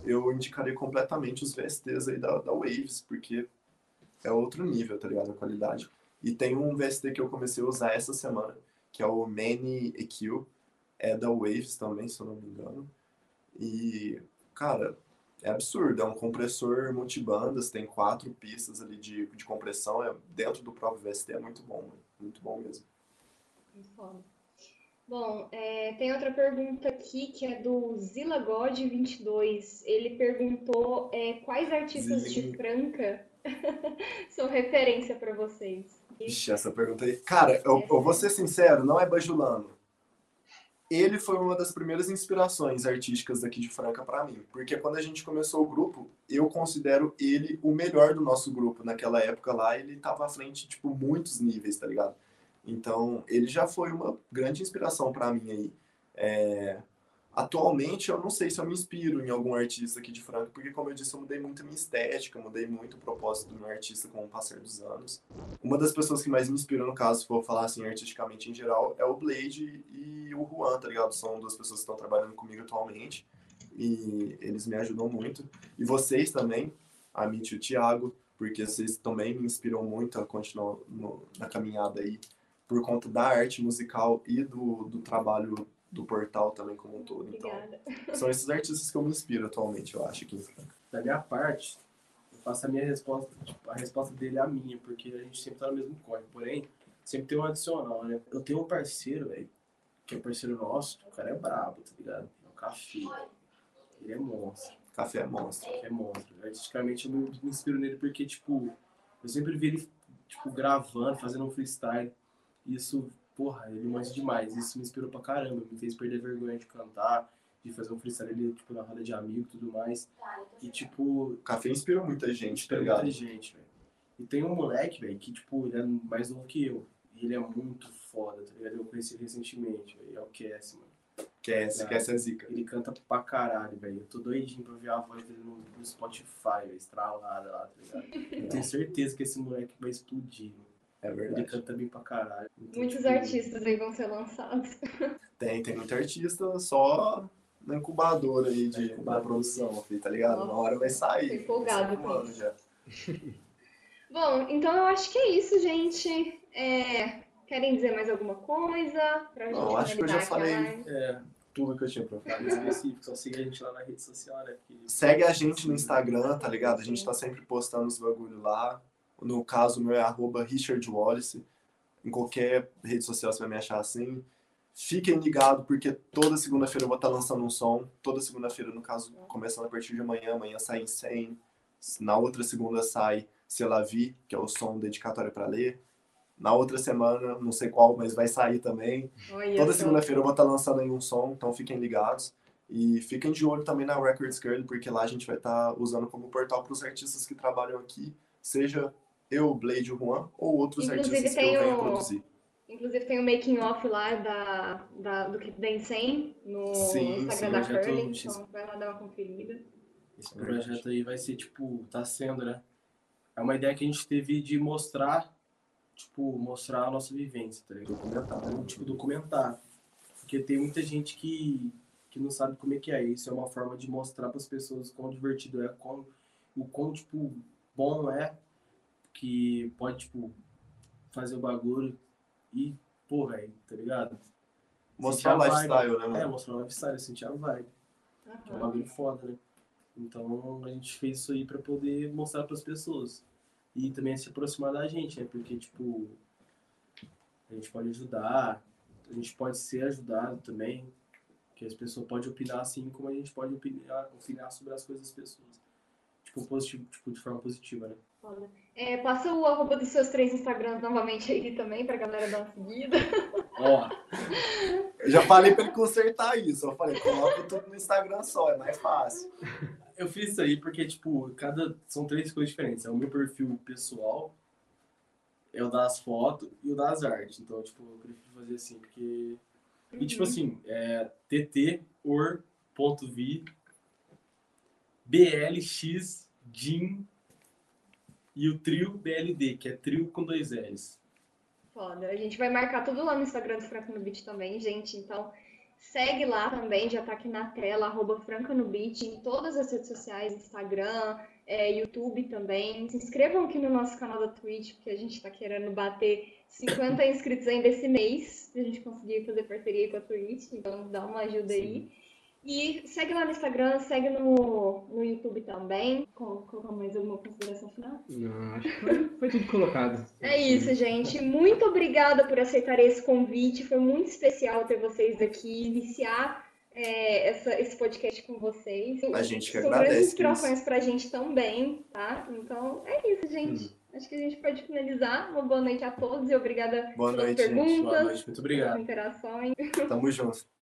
eu indicaria completamente os VSTs aí da, da Waves, porque é outro nível, tá ligado? A qualidade. E tem um VST que eu comecei a usar essa semana, que é o Many EQ, é da Waves também, se eu não me engano. E, cara, é absurdo, é um compressor multibandas, tem quatro pistas ali de, de compressão, é, dentro do próprio VST é muito bom, muito bom mesmo. Muito foda. Bom, é, tem outra pergunta aqui que é do ZilaGod22. Ele perguntou é, quais artistas de. Franca são referência para vocês. Ixi, essa pergunta aí. Cara, eu, eu vou ser sincero, não é bajulando. Ele foi uma das primeiras inspirações artísticas daqui de Franca pra mim, porque quando a gente começou o grupo, eu considero ele o melhor do nosso grupo. Naquela época lá, ele tava à frente, tipo, muitos níveis, tá ligado? Então, ele já foi uma grande inspiração pra mim aí. É, Atualmente, eu não sei se eu me inspiro em algum artista aqui de Franca, porque, como eu disse, eu mudei muito a minha estética, mudei muito o propósito do meu artista com o passar dos anos. Uma das pessoas que mais me inspirou, no caso, se for falar assim, artisticamente em geral, é o Blade e o Juan, tá ligado? São duas pessoas que estão trabalhando comigo atualmente e eles me ajudam muito. E vocês também, a Mitch e o Thiago, porque vocês também me inspiram muito a continuar no- na caminhada aí, por conta da arte musical e do, do trabalho do portal também como um todo. Então, Obrigada. são esses artistas que eu me inspiro atualmente, eu acho, aqui em Franca. Da minha parte, eu faço a minha resposta, tipo, a resposta dele é a minha, porque a gente sempre tá no mesmo corre. Porém, sempre tem um adicional, né? Eu tenho um parceiro, velho, que é parceiro nosso, o cara é brabo, tá ligado? É o Café. Ele é monstro. Café é monstro. é monstro. Artisticamente eu me me inspiro nele porque, tipo, eu sempre vi ele, tipo, gravando, fazendo um freestyle. E isso, porra, ele manja demais. Isso me inspirou pra caramba. Me fez perder vergonha de cantar, de fazer um freestyle ali, tipo, na roda de amigo e tudo mais. E, tipo, O café inspira muita gente, tá ligado? muita gente, velho. E tem um moleque, velho, que, tipo, ele é mais novo que eu. E ele é muito foda, tá ligado? Eu conheci ele recentemente, velho. É o Cass, mano. Quer, se quer ser zica. Ele canta pra caralho, velho. Eu tô doidinho pra ver a voz dele no, no Spotify, velho, estralada lá, tá ligado? Eu tenho certeza que esse moleque vai explodir, mano. É Ele verdade. canta bem pra caralho. Então, Muitos tipo, artistas aí vão ser lançados. Tem, tem muito artista só na incubadora aí de, Na incubadora. da produção, filho, tá ligado? Nossa, Uma hora vai sair. empolgado um com isso. já. Bom, então eu acho que é isso, gente. É, Querem dizer mais alguma coisa? Pra gente Não, acho que eu já falei. É, Tudo que eu tinha pra falar. em específico, só siga a gente lá na rede social, né? Porque Segue a gente no Instagram, tá ligado? A gente tá sempre postando os bagulho lá. No caso, meu é arroba Richard Wallace. Em qualquer rede social você vai me achar assim. Fiquem ligados, porque toda segunda-feira eu vou estar lançando um som. Toda segunda-feira, no caso, começando a partir de amanhã. Amanhã sai 100. Na outra segunda sai Selavi, que é o som dedicatório para ler. Na outra semana, não sei qual, mas vai sair também. Olha Toda segunda-feira eu vou estar lançando aí um som, então fiquem ligados. E fiquem de olho também na Records Girl, porque lá a gente vai estar usando como portal para os artistas que trabalham aqui, seja eu, Blade, o Juan, ou outros Inclusive, artistas que eu venho o- produzir. Inclusive tem o making off lá da, da, do Clip Dance 100 no Sim, Instagram sim, da tô Curly, então vai lá dar uma conferida. esse projeto aí vai ser, tipo, tá sendo, né? É uma ideia que a gente teve de mostrar, tipo, mostrar a nossa vivência, tá ligado? Documentário. Tipo, documentar. Porque tem muita gente que, que não sabe como é que é. Isso é uma forma de mostrar para as pessoas quão divertido é, quão, o quão, tipo, bom é, que pode, tipo, fazer o bagulho e pô, velho, tá ligado? Mostrar o a vibe. lifestyle, né, É, mano? mostrar o lifestyle, sentir a vibe. Que é um bagulho foda, né? Então a gente fez isso aí pra poder mostrar pras pessoas. E também se aproximar da gente, né? Porque, tipo, a gente pode ajudar, a gente pode ser ajudado também. Que as pessoas podem opinar assim como a gente pode opinar, opinar sobre as coisas das pessoas. Tipo, positivo, tipo, de forma positiva, né? Foda. É, passa o arroba dos seus três Instagrams novamente aí também, pra galera dar uma seguida. Ó, Eu já falei pra ele consertar isso. Eu falei, coloca tudo no Instagram só, é mais fácil. eu fiz isso aí porque, tipo, cada. São três coisas diferentes. É o meu perfil pessoal, é o das fotos e o das artes. Então, tipo, eu prefiro fazer assim, porque. E tipo assim, é ttor.vi blx Jim e o trio BLD, que é trio com dois L's. Foda. A gente vai marcar tudo lá no Instagram do Franca no Beat também, gente. Então, segue lá também, já tá aqui na tela, arroba no Beat, em todas as redes sociais, Instagram, é, YouTube também. Se inscrevam aqui no nosso canal da Twitch, porque a gente tá querendo bater 50 inscritos ainda esse mês, pra gente conseguir fazer parceria com a Twitch. Então, dá uma ajuda aí. E segue lá no Instagram, segue no, no YouTube também. Col- Colocar mais alguma consideração final? Não, acho que foi, foi tudo colocado. É isso, gente. Muito obrigada por aceitar esse convite. Foi muito especial ter vocês aqui, iniciar é, essa- esse podcast com vocês. A gente que São agradece, Cris. inspirações pra gente também, tá? Então é isso, gente. Acho que a gente pode finalizar. Uma boa noite a todos e obrigada Boa pelas noite, gente. perguntas, Boa noite, muito obrigado. pelas interações. Tamo junto.